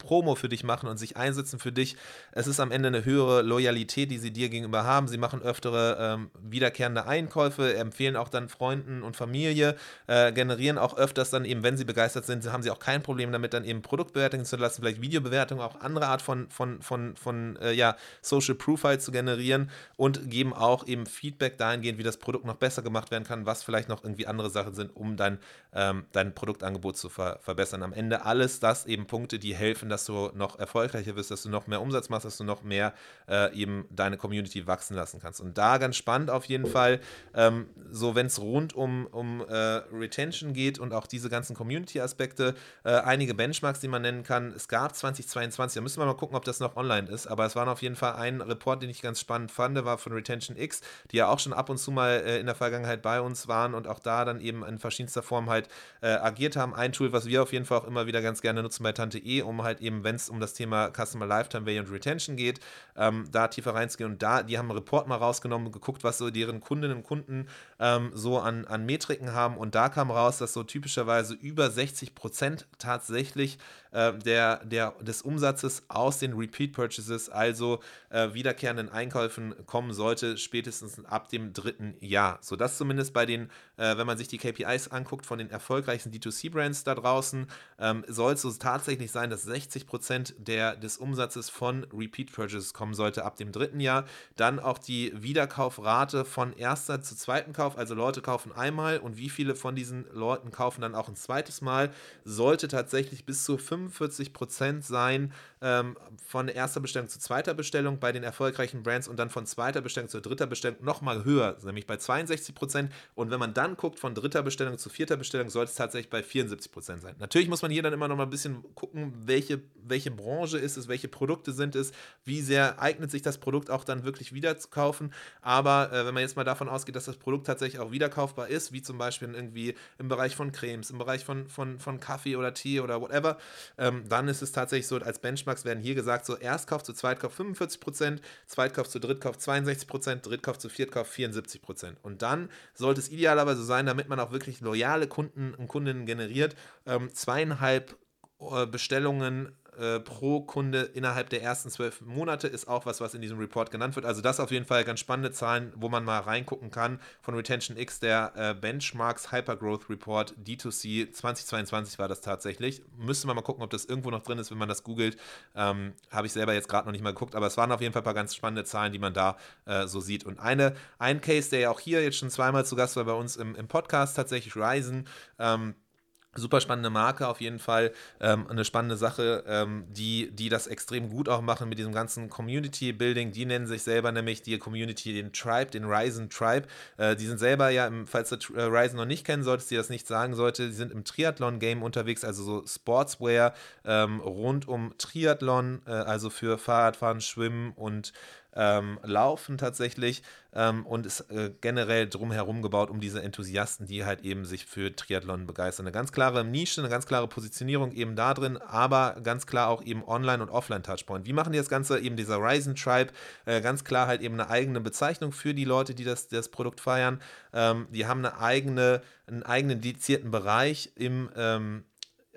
Promo für dich machen und sich einsetzen für dich. Es ist am Ende eine höhere Loyalität, die sie dir gegenüber haben. Sie machen öftere ähm, wiederkehrende Einkäufe, empfehlen auch dann Freunden und Familie, äh, generieren auch öfters dann eben, wenn sie begeistert sind, haben sie auch kein Problem damit, dann eben Produktbewertungen zu lassen, vielleicht Videobewertungen, auch andere Art von, von, von, von äh, ja, Social Profile zu generieren und geben auch eben Feedback dahingehend, wie das Produkt noch besser gemacht werden kann, was vielleicht noch irgendwie andere Sachen sind, um dein, ähm, dein Produktangebot zu ver verbessern. Am Ende alles das eben Punkte, die helfen, dass du noch erfolgreicher wirst, dass du noch mehr Umsatz machst, dass du noch mehr äh, eben deine Community wachsen lassen kannst. Und da ganz spannend auf jeden Fall, ähm, so wenn es rund um, um äh, Retention geht und auch diese ganzen Community-Aspekte, äh, einige Benchmarks, die man nennen kann. Es gab 2022, da müssen wir mal gucken, ob das noch online ist, aber es war auf jeden Fall ein Report, den ich ganz spannend fand, war von Retention X, die ja auch schon ab und zu mal äh, in der Vergangenheit bei uns waren und auch da dann eben in verschiedenster Form halt äh, agiert haben. Ein Tool, was wir auf jeden Fall auch immer wieder ganz gerne nutzen bei Tante E, um halt eben, wenn es um das Thema Customer Lifetime Value und Retention geht, ähm, da tiefer reinzugehen. Und da, die haben einen Report mal rausgenommen und geguckt, was so deren Kundinnen und Kunden ähm, so an, an Metriken haben. Und da kam raus, dass so typischerweise über 60 Prozent tatsächlich äh, der, der, des Umsatzes aus den Repeat Purchases, also äh, wiederkehrenden Einkäufen, kommen sollte, spätestens ab dem dritten Jahr. So das zumindest bei den, äh, wenn man sich die KPIs anguckt von den erfolgreichsten D2C-Brands da draußen, ähm, soll es so tatsächlich sein, dass 60 Prozent der, des Umsatzes von Repeat Purchases kommen sollte ab dem dritten Jahr. Dann auch die Wiederkaufrate von erster zu zweiten Kauf, also Leute kaufen einmal und wie viele von diesen Leuten kaufen dann auch ein zweites Mal, sollte tatsächlich bis zu 5 45 Prozent sein ähm, von erster Bestellung zu zweiter Bestellung bei den erfolgreichen Brands und dann von zweiter Bestellung zu dritter Bestellung nochmal höher, nämlich bei 62 Prozent. Und wenn man dann guckt, von dritter Bestellung zu vierter Bestellung, sollte es tatsächlich bei 74 Prozent sein. Natürlich muss man hier dann immer noch mal ein bisschen gucken, welche, welche Branche ist es, welche Produkte sind es, wie sehr eignet sich das Produkt auch dann wirklich wieder zu kaufen. Aber äh, wenn man jetzt mal davon ausgeht, dass das Produkt tatsächlich auch wiederkaufbar ist, wie zum Beispiel irgendwie im Bereich von Cremes, im Bereich von, von, von Kaffee oder Tee oder whatever, ähm, dann ist es tatsächlich so, als Benchmarks werden hier gesagt, so Erstkauf zu Zweitkauf 45%, Zweitkauf zu Drittkauf 62%, Drittkauf zu Viertkauf 74%. Und dann sollte es idealerweise sein, damit man auch wirklich loyale Kunden und Kundinnen generiert, ähm, zweieinhalb äh, Bestellungen äh, pro Kunde innerhalb der ersten zwölf Monate ist auch was, was in diesem Report genannt wird. Also das auf jeden Fall ganz spannende Zahlen, wo man mal reingucken kann von Retention X, der äh, Benchmarks Hypergrowth Report D2C 2022 war das tatsächlich. Müsste man mal gucken, ob das irgendwo noch drin ist, wenn man das googelt. Ähm, Habe ich selber jetzt gerade noch nicht mal geguckt, aber es waren auf jeden Fall ein paar ganz spannende Zahlen, die man da äh, so sieht. Und eine, ein Case, der ja auch hier jetzt schon zweimal zu Gast war bei uns im, im Podcast, tatsächlich Ryzen. Ähm, Super spannende Marke auf jeden Fall, ähm, eine spannende Sache, ähm, die, die das extrem gut auch machen mit diesem ganzen Community Building. Die nennen sich selber nämlich die Community, den Tribe, den Ryzen Tribe. Äh, die sind selber ja, im, falls du äh, Ryzen noch nicht kennen solltest, die das nicht sagen sollte, die sind im Triathlon-Game unterwegs, also so Sportswear ähm, rund um Triathlon, äh, also für Fahrradfahren, Schwimmen und ähm, laufen tatsächlich ähm, und ist äh, generell drumherum gebaut um diese Enthusiasten, die halt eben sich für Triathlon begeistern. Eine ganz klare Nische, eine ganz klare Positionierung eben da drin, aber ganz klar auch eben Online- und Offline-Touchpoint. Wie machen die das Ganze? Eben dieser Ryzen Tribe, äh, ganz klar halt eben eine eigene Bezeichnung für die Leute, die das, das Produkt feiern. Ähm, die haben eine eigene, einen eigenen dedizierten Bereich im, ähm,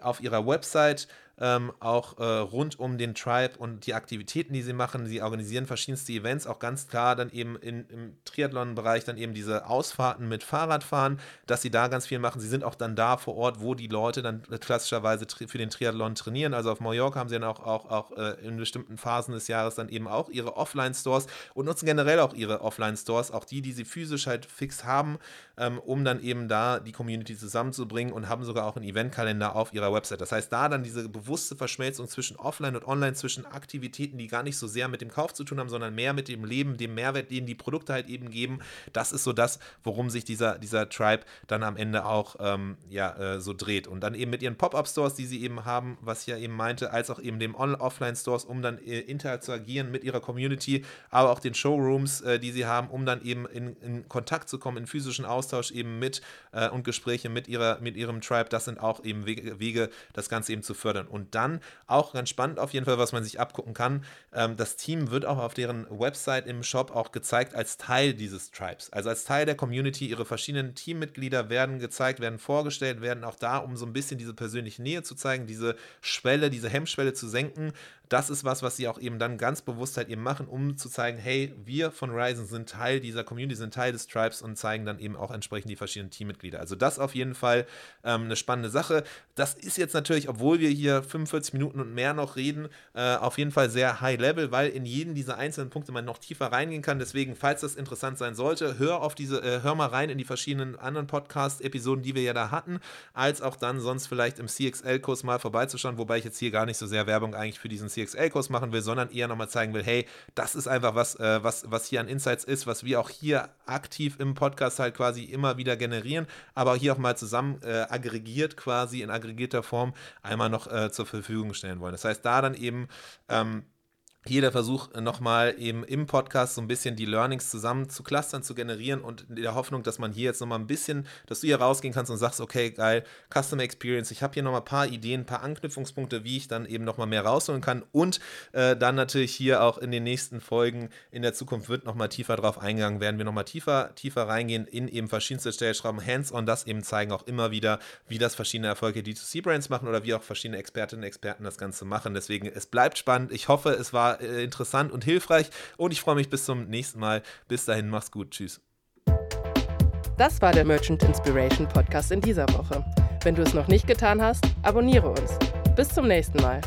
auf ihrer Website ähm, auch äh, rund um den Tribe und die Aktivitäten, die sie machen. Sie organisieren verschiedenste Events, auch ganz klar dann eben in, im Triathlon-Bereich dann eben diese Ausfahrten mit Fahrradfahren, dass sie da ganz viel machen. Sie sind auch dann da vor Ort, wo die Leute dann klassischerweise für den Triathlon trainieren. Also auf Mallorca haben sie dann auch, auch, auch äh, in bestimmten Phasen des Jahres dann eben auch ihre Offline-Stores und nutzen generell auch ihre Offline-Stores, auch die, die sie physisch halt fix haben, ähm, um dann eben da die Community zusammenzubringen und haben sogar auch einen Eventkalender auf ihrer Website. Das heißt, da dann diese bewusste Verschmelzung zwischen Offline und Online, zwischen Aktivitäten, die gar nicht so sehr mit dem Kauf zu tun haben, sondern mehr mit dem Leben, dem Mehrwert, den die Produkte halt eben geben. Das ist so das, worum sich dieser, dieser Tribe dann am Ende auch ähm, ja, äh, so dreht. Und dann eben mit ihren Pop-Up-Stores, die sie eben haben, was ich ja eben meinte, als auch eben dem Offline-Stores, um dann äh, interagieren mit ihrer Community, aber auch den Showrooms, äh, die sie haben, um dann eben in, in Kontakt zu kommen, in physischen Austausch eben mit äh, und Gespräche mit, ihrer, mit ihrem Tribe. Das sind auch eben Wege, Wege, das Ganze eben zu fördern. Und Und dann auch ganz spannend auf jeden Fall, was man sich abgucken kann. Ähm, das Team wird auch auf deren Website im Shop auch gezeigt als Teil dieses Tribes. Also als Teil der Community. Ihre verschiedenen Teammitglieder werden gezeigt, werden vorgestellt, werden auch da, um so ein bisschen diese persönliche Nähe zu zeigen, diese Schwelle, diese Hemmschwelle zu senken das ist was, was sie auch eben dann ganz bewusst halt eben machen, um zu zeigen, hey, wir von Ryzen sind Teil dieser Community, sind Teil des Tribes und zeigen dann eben auch entsprechend die verschiedenen Teammitglieder. Also das auf jeden Fall ähm, eine spannende Sache. Das ist jetzt natürlich, obwohl wir hier 45 Minuten und mehr noch reden, äh, auf jeden Fall sehr high level, weil in jeden dieser einzelnen Punkte man noch tiefer reingehen kann. Deswegen, falls das interessant sein sollte, hör auf diese, äh, hör mal rein in die verschiedenen anderen Podcast-Episoden, die wir ja da hatten, als auch dann sonst vielleicht im CXL-Kurs mal vorbeizuschauen, wobei ich jetzt hier gar nicht so sehr Werbung eigentlich für diesen CXL-Kurs machen will, sondern eher nochmal zeigen will, hey, das ist einfach was, äh, was, was hier an Insights ist, was wir auch hier aktiv im Podcast halt quasi immer wieder generieren, aber hier auch mal zusammen äh, aggregiert quasi in aggregierter Form einmal noch äh, zur Verfügung stellen wollen. Das heißt, da dann eben ähm, hier der Versuch, nochmal eben im Podcast so ein bisschen die Learnings zusammen zu clustern, zu generieren und in der Hoffnung, dass man hier jetzt nochmal ein bisschen, dass du hier rausgehen kannst und sagst, okay, geil, Customer Experience, ich habe hier nochmal ein paar Ideen, ein paar Anknüpfungspunkte, wie ich dann eben nochmal mehr rausholen kann und äh, dann natürlich hier auch in den nächsten Folgen in der Zukunft wird nochmal tiefer drauf eingegangen, werden wir nochmal tiefer, tiefer reingehen in eben verschiedenste Stellschrauben, hands-on das eben zeigen auch immer wieder, wie das verschiedene Erfolge D2C-Brands machen oder wie auch verschiedene Expertinnen und Experten das Ganze machen. Deswegen, es bleibt spannend. Ich hoffe, es war äh, interessant und hilfreich. Und ich freue mich bis zum nächsten Mal. Bis dahin, mach's gut. Tschüss. Das war der Merchant Inspiration Podcast in dieser Woche. Wenn du es noch nicht getan hast, abonniere uns. Bis zum nächsten Mal.